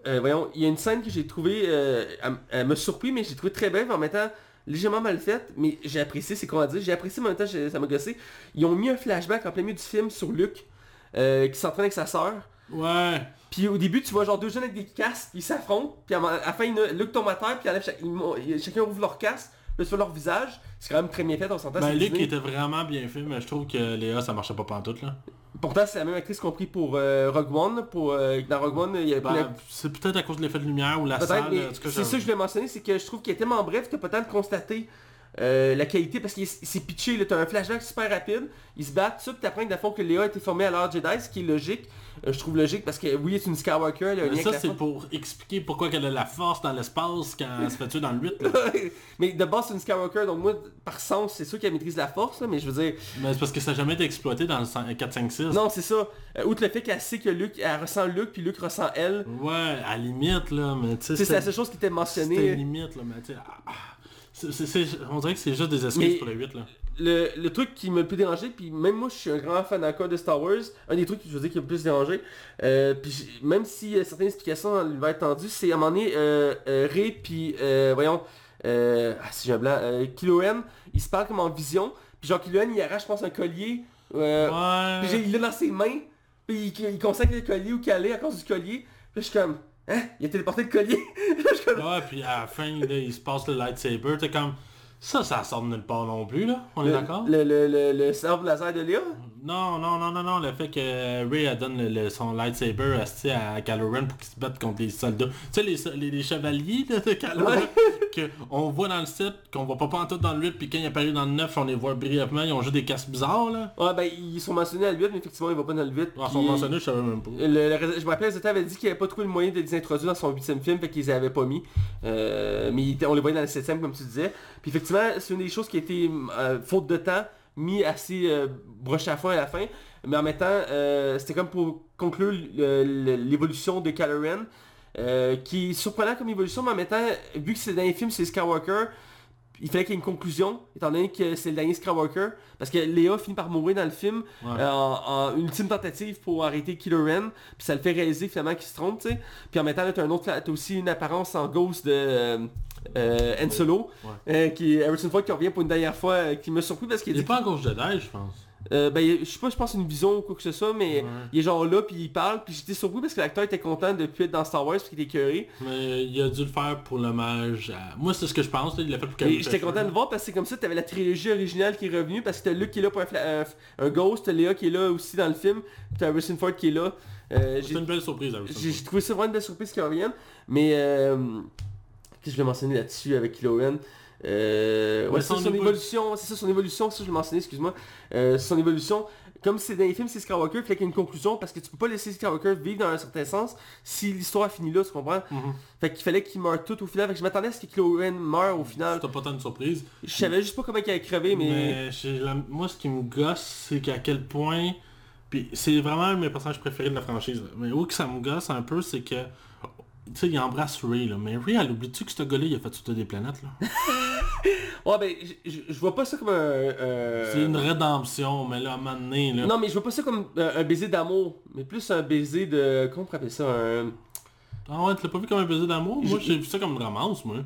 euh, voyons, il y a une scène que j'ai trouvée, euh, elle, m'a surpris, mais j'ai trouvé très belle, en même temps légèrement mal faite, mais j'ai apprécié, c'est qu'on va dire, j'ai apprécié, mais en même temps ça m'a gossé. Ils ont mis un flashback en plein milieu du film sur euh, qui s'entraîne avec sa sœur. Ouais. Puis au début, tu vois genre deux jeunes avec des casques, ils s'affrontent, puis à, la fin, Luke tombe à terre, puis ils chacun ouvre leur casque, vois leur visage, c'est quand même très bien fait, on s'entend. Ben Disney. était vraiment bien fait, mais je trouve que Léa ça marchait pas pantoute là. Pourtant, c'est la même actrice qu'on pris pour euh, Rogue One, pour, euh, dans Rogue One, il y la- Ben, c'est peut-être à cause de l'effet de lumière ou la Peut-être, salle. c'est ça que je voulais mentionner, c'est que je trouve qu'il est tellement bref que de constater euh, la qualité parce qu'il est- c'est pitché, là, t'as un flashback super rapide, ils se battent, ça, puis t'apprends que, fond, que Léa a été formée à l'heure Jedi, ce qui est logique, Euh, je trouve logique parce que oui, c'est une Skywalker, elle a Mais ça c'est pour expliquer pourquoi qu'elle a la force dans l'espace quand elle se fait tuer dans le 8 là. [LAUGHS] mais de base c'est une Skywalker, donc moi, par sens, c'est sûr qu'elle maîtrise la force, là, mais je veux dire, Mais c'est parce que ça n'a jamais été exploité dans le 100 4, 5, 6. non, c'est ça. Euh, outre le fait qu'elle sait que Luke, elle ressent Luke, puis Luke ressent elle, Ouais, à la limite, là, mais tu sais, c'est la c'était seule chose qui était c'était mentionnée. limite, là, mais tu sais, ah, ah, c'est- on dirait que c'est juste des excuses pour le 8, là. le, le truc qui me le plus dérangé, puis même moi je suis un grand fan encore de Star Wars, un des trucs que je veux dire qui me le plus dérangé, euh, puis même y a certaines explications dans l'univers tendu, c'est à un moment donné, euh, euh, Rey puis euh, voyons, euh, ah, si j'ai un blanc, euh, Kylo Ren, ils se parlent comme en vision, puis genre Kylo Ren il arrache je pense un collier, euh, ouais. puis il l'a dans ses mains, puis il, il consacre le collier ou calé à cause du collier, puis je suis comme, hein, il a téléporté le collier, [LAUGHS] Ouais, puis à la fin, là, il se passe le lightsaber, t'es comme... Ça, ça sort de nulle part non plus, là. On est d'accord? le, le, le, le sabre laser de Léa, Non, non, non, non, non, le fait que Ray elle donne le- le- son lightsaber à Kylo Ren pour qu'il se batte contre les soldats. Tu sais, les, les, les chevaliers là, de Kylo Ren, [LAUGHS] que on voit dans le 7, qu'on voit pas pantoute dans le 8, puis quand il apparaît dans le 9, on les voit brièvement, ils ont juste des casques bizarres, là. ouais ben ils sont mentionnés à le 8, mais effectivement ils vont pas dans le 8, En puis- son mentionné, je savais même pas. Le- le- je me rappelle, auteurs avaient dit qu'il n'avait pas trouvé le moyen de les introduire dans son huitième film, fait qu'ils les avaient pas mis. Euh, mais ils on les voyait dans le septième, comme tu disais. Puis effectivement, c'est une des choses qui a été, euh, faute de temps, mis assez euh, broche à fond à la fin. Mais en même temps, euh, c'était comme pour conclure le- le- l'évolution de Kylo Ren, euh, qui est surprenant comme évolution, mais en même temps, vu que c'est dans les films, c'est Skywalker, il fallait qu'il y ait une conclusion, étant donné que c'est le dernier Skywalker, parce que Léa finit par mourir dans le film, Ouais. euh, en, en ultime tentative pour arrêter Kylo Ren, puis ça le fait réaliser finalement qu'il se trompe, tu sais. Puis en même temps, là, t'as un autre, t'as aussi une apparence en ghost de euh, euh, Solo, Ouais. euh, qui est Harrison Ford qui revient pour une dernière fois, euh, qui m'a surpris parce qu'il Il est pas en gauche Jedi, je pense. euh, ben, je sais pas, je pense une vision ou quoi que ce soit, mais Ouais. il est genre là, puis il parle, puis j'étais surpris parce que l'acteur était content de plus être dans Star Wars, parce qu'il était écœuré. Mais il a dû le faire pour l'hommage à... Moi, c'est ce que je pense, là, il l'a fait pour Carrie j'étais content de le voir parce que c'est comme ça, t'avais la trilogie originale qui est revenue parce que t'as Luke qui est là pour un, fla- un, Ghost, t'as Léa qui est là aussi dans le film, puis t'as Harrison Ford qui est là. Euh, C'est une belle surprise, j'ai trouvé ça vraiment une belle surprise qu'ils reviennent, mais euh, que je vais mentionner là-dessus avec Kylo Ren Euh, ouais, c'est ça, son son évolu- évolution, c'est ça son évolution, ça je l'ai mentionné, excuse-moi. Euh, son évolution, comme c'est dans les films, c'est Skywalker, il fallait qu'il y ait une conclusion parce que tu peux pas laisser Skywalker vivre dans un certain sens si l'histoire finit là, tu comprends? Mhm. Fait qu'il fallait qu'il meure tout au final, fait que je m'attendais à ce que Ren meure au final. C'était pas tant une surprise. Je savais juste pas comment il allait crever, mais... Mais la- moi, ce qui me gosse, c'est qu'à quel point... Puis c'est vraiment un de mes personnages préférés de la franchise. là. Mais où que ça me gosse un peu, c'est que... Tu sais, il embrasse Ray, là. Mais Ray, elle oublie-tu que ce gars-là, il a fait sauter des planètes, là? [LAUGHS] Ouais, ben, je- vois pas ça comme un... euh, C'est une rédemption, mais là, à un moment donné, là... Non, mais je vois pas ça comme euh, un baiser d'amour, mais plus un baiser de... Comment on pourrait appeler ça un... Ah ouais, tu l'as pas vu comme un baiser d'amour? Moi, j'ai vu ça comme une romance, moi.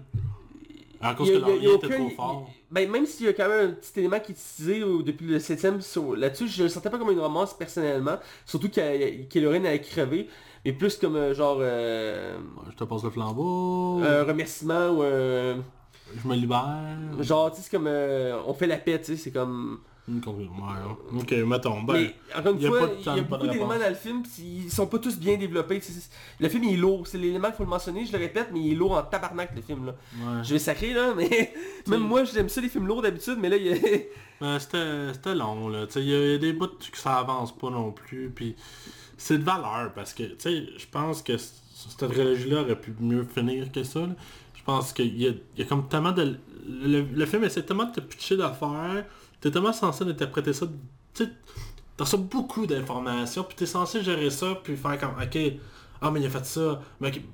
À cause a- que a- leur a lien était aucun- trop fort. Ben, même s'il y a quand même un petit élément qui est utilisé depuis le 7ème sur- là-dessus, je le sentais pas comme une romance personnellement. Surtout qu'elle- que Lorraine avait crevé. Mais plus comme euh, genre euh, Je te passe le flambeau, un remerciement ou un... je me libère. Genre, tu sais, c'est comme... euh, on fait la paix, tu sais, c'est comme... Ouais, ok, mettons. Ben, mais encore une y a fois, il y a beaucoup d'éléments dans le film, ils sont pas tous bien développés. Le film il est lourd, c'est l'élément qu'il faut le mentionner, je le répète, mais il est lourd en tabarnak le film là. ouais. Je vais sacrer là, mais [LAUGHS] même moi j'aime ça les films lourds d'habitude, mais là il y a... Ben, c'était c'était long, là. Il y, y a des bouts que ça avance pas non plus. Puis c'est de valeur parce que, tu sais, je pense que cette trilogie-là aurait pu mieux finir que ça. Je pense qu'il y y a comme tellement de... Le, le film essaie tellement de te pitcher d'affaires. T'es tellement censé interpréter ça. Tu sais, t'as ça beaucoup d'informations. Puis t'es censé gérer ça. Puis faire comme, ok... Ah mais il a fait ça.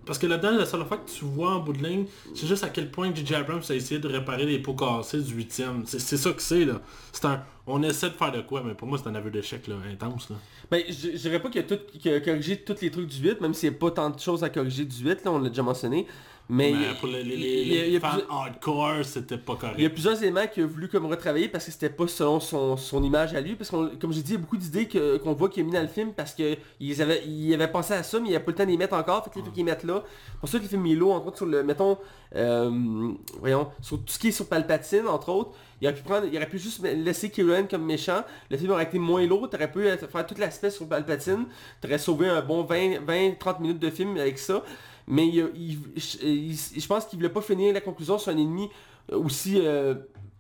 Parce que là-dedans, la seule fois que tu vois en bout de ligne, c'est juste à quel point J.J. Abrams a essayé de réparer les pots cassés du huitième. C'est c'est ça que c'est là. C'est un. On essaie de faire de quoi, mais pour moi c'est un aveu d'échec là, intense là. Ben, je dirais pas qu'il a, tout, y a corrigé tous les trucs du 8, même s'il n'y a pas tant de choses à corriger du 8, là on l'a déjà mentionné. Mais, Mais il y a- pour les, fans plusieurs- hardcore, c'était pas Il y a correct. plusieurs éléments qu'il a voulu comme retravailler parce que c'était pas selon son, son image à lui. Parce que comme j'ai dit, il y a beaucoup d'idées qu'on voit qu'il a mis dans le film parce qu'ils avaient, il avait pensé à ça, mais il a pas le temps les mettre encore. Fait qu'il faut qu'ils mettent là. Pour ça que le film lourd, entre autres, sur le, mettons, euh, voyons, sur tout ce qui est sur Palpatine, entre autres. Il aurait pu prendre, il aurait pu juste laisser Kylo comme méchant. Le film aurait été moins lourd. T'aurais pu faire tout l'aspect sur Palpatine. T'aurais sauvé un bon 20-30 minutes de film avec ça. Mais il, il- je, il- je pense qu'il voulait pas finir la conclusion sur un ennemi aussi, euh,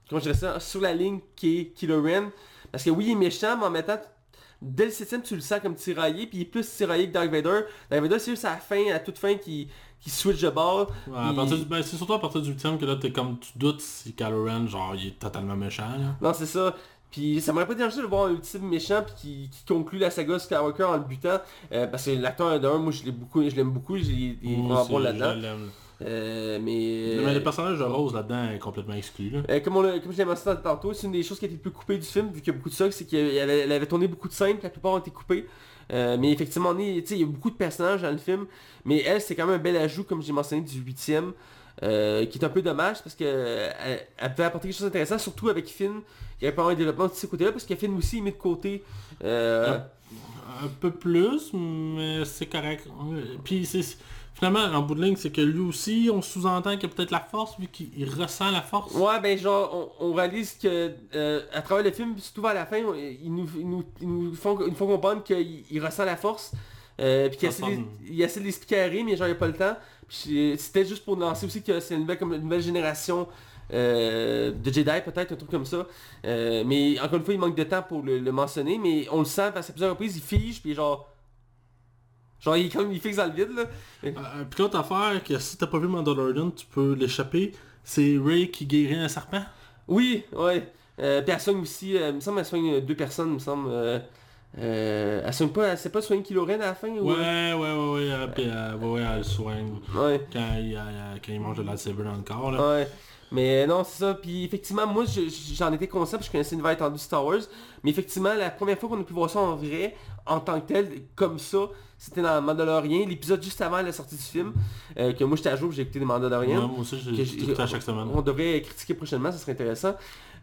comment je dirais ça, sur la ligne qui est Ren. Parce que oui, il est méchant, mais en même temps, dès le 7 tu le sens comme tiraillé, puis il est plus tiraillé que Dark Vader. Dark Vader, c'est juste à la fin, à toute fin, qui, qui switch de bord. Ouais, ben, c'est surtout à partir du 8 que là t'es comme tu doutes si Kylo Ren genre il est totalement méchant là. Non, c'est ça. Puis ça m'aurait pas dérangé de voir un ultime méchant qui, qui conclut la saga Skywalker en le butant. euh, parce que l'acteur d'un, moi je l'ai beaucoup, je l'aime beaucoup, il est- vraiment bon là-dedans. l'aime. Euh, mais... Mais le personnage de Rose là-dedans est complètement exclu là. Euh, comme, on l'a- comme je l'ai mentionné tantôt, c'est une des choses qui a été le plus coupée du film, vu qu'il y a beaucoup de ça, c'est qu'elle avait, tourné beaucoup de scènes, la plupart ont été coupées. Euh, mais effectivement, on est- il y a beaucoup de personnages dans le film, mais elle, c'est quand même un bel ajout, comme j'ai mentionné, du huitième, euh, qui est un peu dommage, parce que euh, elle, elle pouvait apporter quelque chose d'intéressant, surtout avec Finn. Il y avait pas un développement de ce côté-là, parce que Finn aussi est mis de côté. Euh, Un peu plus, mais c'est correct. Puis finalement en bout de ligne, c'est que lui aussi, on sous-entend qu'il y a peut-être la force vu qu'il il ressent la force. Ouais, ben genre, on, on réalise que euh, à travers le film, surtout vers la fin, on- ils nous, ils nous, ils nous font, ils nous font comprendre qu'il il ressent la force. Euh, puis qu'il essaie, de- semble. il essaie de l'expliquer à mais genre il n'y a pas le temps. Puis c'était juste pour lancer aussi que c'est une nouvelle, comme une nouvelle génération euh, de Jedi, peut-être, un truc comme ça. Euh, mais encore une fois, il manque de temps pour le, le mentionner, mais on le sent parce qu'à plusieurs reprises, il fige, puis genre... Genre, il, comme, il fixe dans le vide, là. Euh, puis l'autre affaire, que si t'as pas vu Mandalorian, tu peux l'échapper, c'est Ray qui guérit un serpent. Oui, ouais. Euh, puis elle soigne aussi, euh, il me semble qu'elle soigne deux personnes, il me semble. Euh, euh, elle soigne pas, elle sait pas soigner Kylo Ren à la fin ou... Ouais, ouais, ouais, ouais, euh, puis euh, ouais, elle le soigne Ouais, quand il, euh, quand il mange de la lightsaber dans le corps là. ouais. Mais non, c'est ça. Puis effectivement, moi, je- je- j'en étais conscient parce que je connaissais l'univers étendu Star Wars. Mais effectivement, la première fois qu'on a pu voir ça en vrai, en tant que tel, comme ça, c'était dans Mandalorian, l'épisode juste avant la sortie du film. euh, que moi, j'étais à jour, j'ai écouté des Ouais, Mandaloriens. moi aussi, j'ai à chaque semaine. On devrait critiquer prochainement, ça serait intéressant.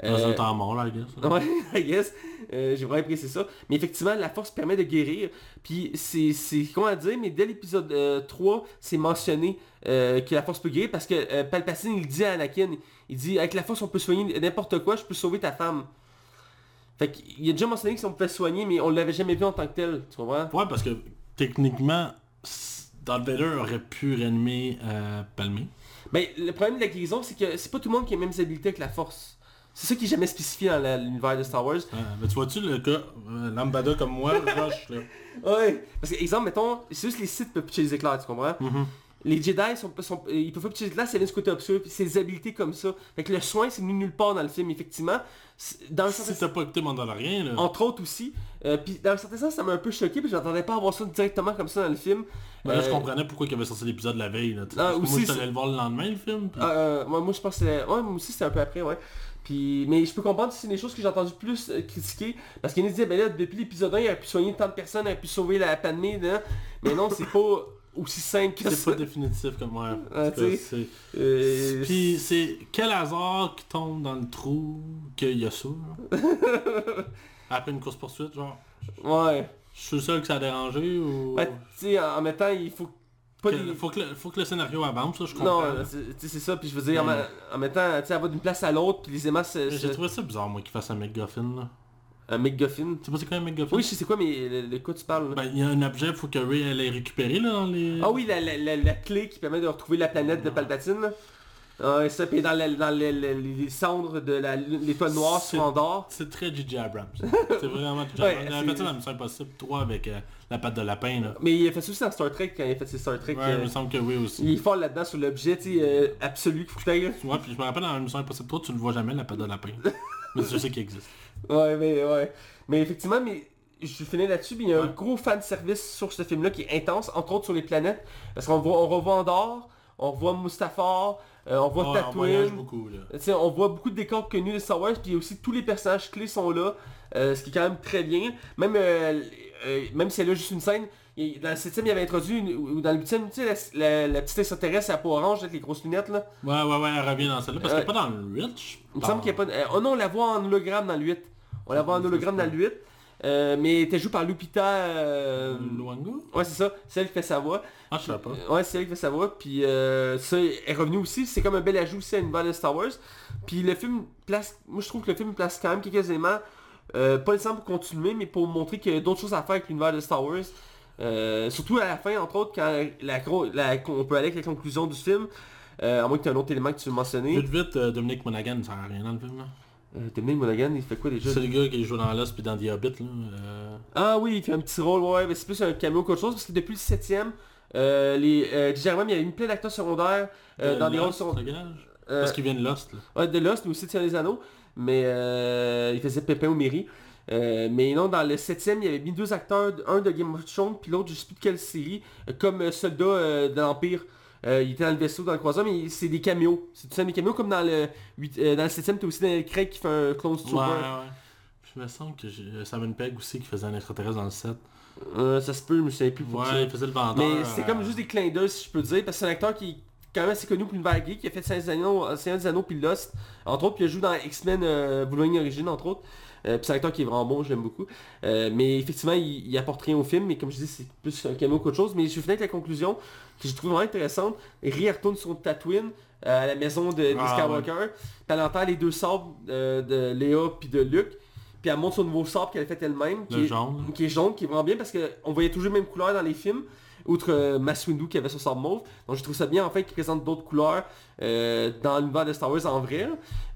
Dans Euh, un temps mort là, I guess. Ouais, [LAUGHS] I guess. Euh, J'ai vraiment apprécié ça. Mais effectivement, la force permet de guérir. Puis c'est, c'est comment dire, mais dès l'épisode euh, 3, c'est mentionné euh, que la force peut guérir parce que euh, Palpatine, il dit à Anakin, il dit, avec la force, on peut soigner n'importe quoi, je peux sauver ta femme. Fait qu'il a déjà mentionné que si on pouvait soigner, mais on l'avait jamais vu en tant que tel, tu comprends? Ouais, parce que techniquement, Darth Vader aurait pu réanimer euh, Palmé. Mais le problème de la guérison, c'est que c'est pas tout le monde qui a les mêmes habilités que la force. C'est ça qui est jamais spécifié dans l'univers de Star Wars. Mais tu vois-tu le gars, euh, lambada comme moi, rush là. Ouais. Parce que, exemple, mettons, c'est juste les Sith peuvent pitcher les éclairs, tu comprends? Mhm. Les Jedi, sont, sont- ils peuvent pas pitcher les éclairs, c'est ce côté obscur, des habilités comme ça. Fait que le soin, c'est nulle part dans le film, effectivement. Dans un certain Si t'as pas écouté Mandalorian là. entre autres aussi. Euh, puis dans un certain sens, ça m'a un peu choqué, puis j'attendais pas avoir ça directement comme ça dans le film. Ben là, je Euh, comprenais pourquoi il avait sorti l'épisode la veille là. Ah, moi aussi, c'est- allé le voir le lendemain le film. puis- Euh, moi, moi, je pense que. Ouais, moi aussi c'était un peu après, ouais. Puis, mais je peux comprendre si c'est des choses que j'ai entendu plus euh, critiquer. Parce qu'il nous disait, ben là, depuis l'épisode 1, il aurait pu soigner tant de personnes, il aurait pu sauver la Padmé, là. Mais non, c'est pas aussi simple que C'est ça. pas définitif comme moi. Ah, c'est... Euh, Puis c'est quel hasard qui tombe dans le trou qu'il y a ça? [LAUGHS] Après une course poursuite genre. Ouais. Je suis seul que ça a dérangé ou... Ouais, tu sais, en même temps, il faut pas Que- des... faut, que le, faut que le scénario avance, ça je Non, comprends. euh, c'est tu sais, c'est ça, puis je veux dire, en, en même temps, tu sais, elle va d'une place à l'autre, puis les aimants, c'est... Mais J'ai trouvé ça bizarre moi qu'il fasse un McGuffin là. Un McGuffin. Tu sais pas c'est quoi un McGuffin? Oui, je sais quoi, mais le- de quoi tu parles, là? Ben, il y a un objet, faut que Ray elle ait récupéré là dans les... Ah oui, la, la, la, la clé qui permet de retrouver la planète de Palpatine. Là. Ah, et ça, puis dans, la- dans les, les- les cendres de la- l'étoile noire C'est- sur Andorre. C'est très J.J. Abrams. c'est vraiment J.J. Ouais, Abrams. Il c'est- fait ça dans Mission Impossible 3 avec euh, la patte de lapin là. Mais il a fait ça aussi dans Star Trek quand il a fait ses Star Trek. Ouais, euh, il me semble que oui aussi. il est fort là-dedans sur l'objet tu sais, euh, absolu qu'il faut que t'ailles, là. Ouais, puis je me rappelle dans Mission Impossible 3, tu le vois jamais la patte de lapin. [LAUGHS] Mais je sais qu'il existe. Ouais, mais ouais. Mais effectivement, mais je finis là-dessus, mais il y a un gros fan service sur ce film-là qui est intense, entre autres sur les planètes. Parce qu'on voit, on revoit Andorre, on revoit Mustafar, euh, on voit Ouais, on Tatooine. beaucoup là. Tu sais, on voit beaucoup de décors connus de Star Wars, puis aussi tous les personnages clés sont là, euh, ce qui est quand même très bien. Même, euh, même si elle a juste une scène, il- dans le 7 il avait introduit, une- ou dans le 8 tu sais, la, la- la petite extraterrestre à peau orange avec les grosses lunettes là. Ouais, ouais, ouais, elle revient dans celle-là. Parce qu'elle est pas dans le Rich. Il me semble qu'il n'y a pas euh, Oh non, on la voit en hologramme dans le 8. On la voit en hologramme dans le 8. Euh, mais elle était jouée par Lupita... euh, Luango Ouais, c'est ça. C'est elle qui fait sa voix. Ah, je sais pas. Ouais, c'est elle qui fait sa voix. Puis euh, ça elle est revenu aussi. C'est comme un bel ajout aussi à l'univers de Star Wars. Puis le film place... Moi, je trouve que le film place quand même quelques éléments. euh, pas nécessairement pour continuer, mais pour montrer qu'il y a d'autres choses à faire avec l'univers de Star Wars. Euh, surtout à la fin, entre autres, quand la, la- on peut aller avec la conclusion du film. Euh, à moins que tu aies un autre élément que tu veux mentionner. Vite, vite, euh, Dominic Monaghan, ça sert à rien dans le film là. Euh, Dominic Monaghan, il fait quoi déjà? C'est le gars qui joue dans Lost puis dans The Hobbit là. Ah oui, il fait un petit rôle, ouais, mais c'est plus un cameo qu'autre chose, parce que depuis le 7ème, euh, les. Abrams, il y a eu plein d'acteurs secondaires dans des rôles secondaires. Parce qu'il vient de Lost là. ouais, de Lost, mais aussi de Seigneur des Anneaux, mais euh, il faisait Pépin ou Mairie. Euh, mais non, dans le 7ème, il y avait mis deux acteurs, un de Game of Thrones, puis l'autre, je sais plus de quelle série, euh, comme euh, soldat euh, de l'Empire. Euh, il était dans le vaisseau, dans le croiseur, mais c'est des caméos. C'est tout ça des caméos, comme dans le, 8, dans le 7ème, t'as aussi Daniel Craig qui fait un clone trooper. ouais. Puis il me semble que Simon Pegg aussi qui faisait un extraterrestre dans le set. Euh, ça se peut, je me souviens plus pour il faisait le vendeur. Mais c'est comme juste des clins d'œil si je peux dire, parce que c'est un acteur qui est quand même assez connu pour l'univers geek, qui a fait Seigneur des Anneaux, puis Lost, entre autres, puis il a joué dans X-Men euh, Wolverine Origin, entre autres. Euh, puis c'est un acteur qui est vraiment bon, je l'aime beaucoup. Euh, mais effectivement, il, il apporte rien au film, mais comme je dis, c'est plus un cameo qu'autre chose. Mais je vais finir avec la conclusion, que je trouve vraiment intéressante. Ria retourne sur Tatooine, euh, à la maison de, Ah, Skywalker, puis elle entend les deux sabres euh, de Léa puis de Luke, puis elle montre son nouveau sabre qu'elle a fait elle-même, qui est- jaune. qui est jaune, qui est vraiment bien parce qu'on voyait toujours les mêmes couleurs dans les films, outre euh, Mace Windu qui avait son sabre mauve. Donc je trouve ça bien en fait qu'il présente d'autres couleurs euh, dans l'univers de Star Wars en vrai.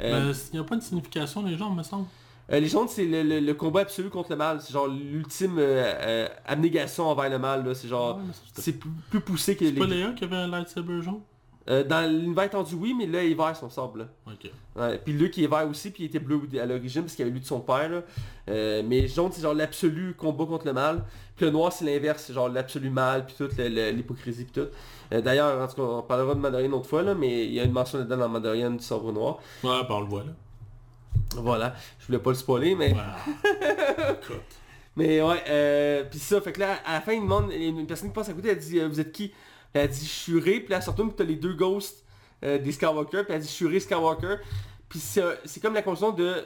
Euh, il n'y a pas de signification les gens, me semble. Euh, les jaunes c'est le, le- le combat absolu contre le mal, c'est genre l'ultime euh, euh, abnégation envers le mal. là. C'est genre, Ouais, c'est plus, plus poussé que C'est les... pas Léa qui avait un lightsaber jaune? Dans l'univers étendu oui, mais là il est vert son sable. là. Ok. Ouais, puis Luke il est vert aussi, puis il était bleu à l'origine parce qu'il avait lu de son père. là. Mais jaune c'est genre l'absolu combat contre le mal. Puis le noir c'est l'inverse, c'est genre l'absolu mal, puis toute l'hypocrisie, puis tout. D'ailleurs, en tout cas, on parlera de Mandalorian une autre fois, là, mais il y a une mention là-dedans dans Mandalorian du sabre noir. Ouais, ben on le voit là. Voilà, je voulais pas le spoiler, mais... [LAUGHS] Mais ouais, euh, puis ça, fait que là, à la fin, il demande, une personne qui passe à côté, elle dit, euh, vous êtes qui? Elle dit, je suis Ray, puis là, puis t'as les deux ghosts euh, des Skywalker, puis elle dit, je suis Ray Skywalker. Puis c'est c'est comme la conclusion de...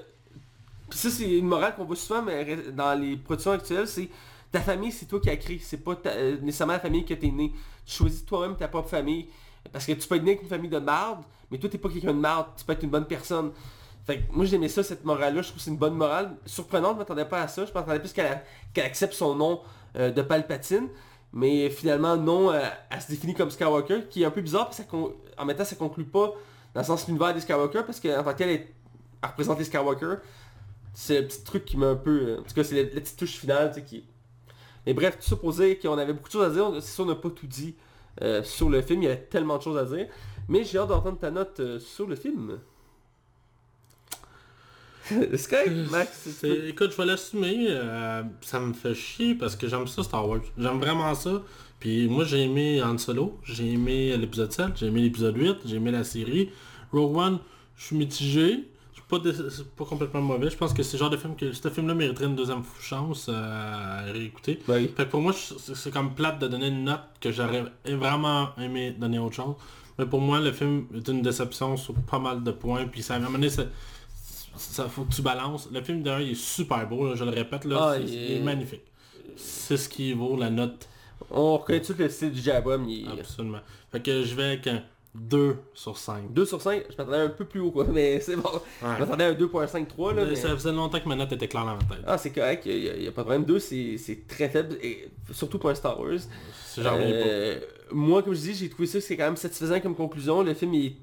Puis ça, c'est une morale qu'on voit souvent mais dans les productions actuelles, c'est ta famille, c'est toi qui as créé, c'est pas ta- euh, nécessairement la famille que t'es né. Tu choisis toi-même ta propre famille. Parce que tu peux être né avec une famille de marde, mais toi t'es pas quelqu'un de marde, tu peux être une bonne personne. Fait que moi j'aimais ça, cette morale-là, je trouve que c'est une bonne morale. Surprenante, je m'attendais pas à ça, je m'attendais plus qu'elle accepte son nom euh, de Palpatine. mais finalement non, euh, elle se définit comme Skywalker, qui est un peu bizarre, parce qu'en même temps ça conclut pas dans le sens l'univers des Skywalker, parce qu'en tant qu'elle elle représente les Skywalker, c'est le petit truc qui m'a un peu... euh, En tout cas, c'est la, petite touche finale, tu sais, qui... Mais bref, tout ça pour dire qu'on avait beaucoup de choses à dire, c'est sûr on n'a pas tout dit sur le film, il y avait tellement de choses à dire, mais j'ai hâte d'entendre ta note sur le film. [LAUGHS] c'est correct, Max? Écoute, je vais l'assumer. euh, ça me fait chier parce que j'aime ça Star Wars. J'aime vraiment ça. Puis moi j'ai aimé Han Solo, j'ai aimé l'épisode 7, j'ai aimé l'épisode 8, j'ai aimé la série. Rogue One, je suis mitigé. Je suis pas, dé- pas complètement mauvais. Je pense que c'est le genre de film que ce film-là mériterait une deuxième chance euh, à réécouter. Oui. Fait que pour moi, c'est comme plate de donner une note que j'aurais vraiment aimé donner autre chose. Mais pour moi, le film est une déception sur pas mal de points. Puis ça, moment donné, ça, faut que tu balances. Le film d'un, il est super beau, là, je le répète, là, Ah, il il, est- magnifique. C'est ce qui vaut la note, On reconnaît tout le style du Jabom, il absolument. Fait que je vais avec un 2 sur 5. 2 sur 5, je m'attendais un peu plus haut quoi, mais [LAUGHS] c'est bon. Je m'attendais à un 2.53 là. mais- Ça faisait longtemps que ma note était claire dans ma tête. Ah c'est correct, il n'y a, pas de problème. 2 c'est c'est très faible, et surtout pour un Star Wars. Euh, moi comme je dis, j'ai trouvé ça c'est quand même satisfaisant comme conclusion. Le film est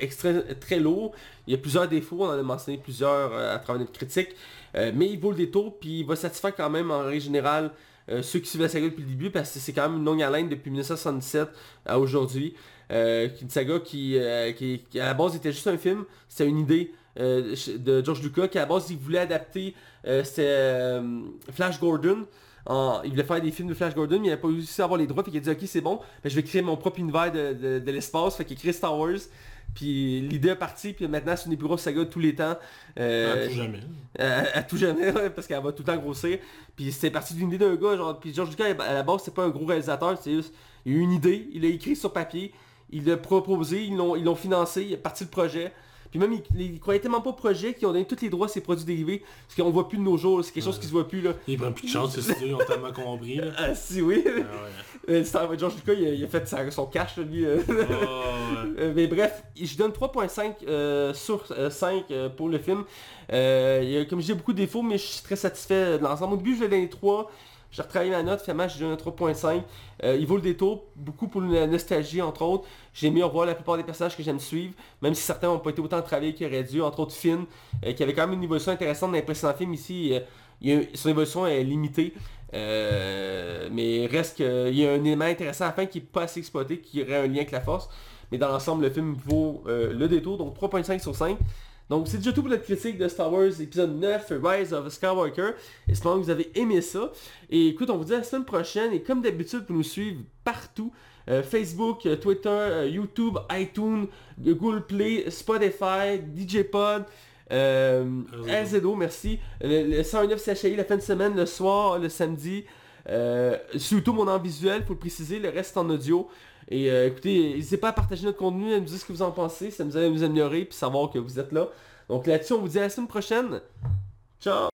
extra, très lourd. Il y a plusieurs défauts, on en a mentionné plusieurs euh, à travers notre critique. Euh, mais il vaut le détour, puis il va satisfaire quand même en règle générale euh, ceux qui suivent la saga depuis le début, parce que c'est quand même une longue haleine depuis 1977 à aujourd'hui. Une saga qui, à la base était juste un film, c'était une idée de George Lucas qui à la base il voulait adapter Flash Gordon en- il voulait faire des films de Flash Gordon mais il n'avait pas réussi à avoir les droits fait qu'il a dit ok c'est bon ben, je vais créer mon propre univers de, de, l'espace fait qu'il a créé Star Wars puis l'idée est partie puis maintenant c'est une des plus grosses sagas de tous les temps Euh, Ah, plus jamais. à, à tout jamais, [LAUGHS] ouais, parce qu'elle va tout le temps grossir. Puis c'était parti d'une idée d'un gars, genre, puis George Lucas, à la base, c'est pas un gros réalisateur, c'est juste, il a eu une idée, il l'a écrit sur papier, il l'a proposé, ils l'ont, ils l'ont financé, il est parti le projet. Puis même, ils, ils croyaient tellement pas au projet qu'ils ont donné tous les droits à ces produits dérivés, ce qu'on voit plus de nos jours, c'est quelque chose qui se voit plus, là. Ils prennent plus de chance, ces studios, ils ont tellement compris. Là. Ah si, oui. Ah, ouais. Euh, Star- George Lucas, il a, il a fait sa- son cash, lui. euh. Ah, ouais. Euh, mais bref, je donne 3.5 euh, sur euh, 5 euh, pour le film. Il y a, comme je dis, beaucoup de défauts, mais je suis très satisfait de l'ensemble. Au début, je l'ai donné 3. J'ai retravaillé ma note, finalement, je donne un 3.5. Euh, il vaut le détour, beaucoup pour la nostalgie, entre autres. J'ai aimé revoir la plupart des personnages que j'aime suivre, même si certains n'ont pas été autant travaillés qu'ils auraient dû, entre autres Finn, euh, qui avait quand même une évolution intéressante dans les précédents films ici. euh, a- son évolution est limitée. Mais reste qu'il y a un élément intéressant à la fin qui n'est pas assez exploité, qui aurait un lien avec la force. Mais dans l'ensemble, le film vaut le détour, donc 3.5 sur 5. Donc c'est déjà tout pour notre critique de Star Wars épisode 9, Rise of Skywalker. Espérons que vous avez aimé ça. Et écoute, on vous dit à la semaine prochaine. Et comme d'habitude, pour nous suivre partout, euh, Facebook, euh, Twitter, euh, YouTube, iTunes, Google Play, Spotify, DJ Pod, RZO. Merci. Le, le 109 CHI la fin de semaine, le soir, le samedi. Euh, surtout mon en visuel, faut le préciser, le reste en audio. Et euh, écoutez, n'hésitez pas à partager notre contenu, à nous dire ce que vous en pensez, ça nous aide à nous améliorer, puis savoir que vous êtes là. Donc là-dessus, on vous dit à la semaine prochaine. Ciao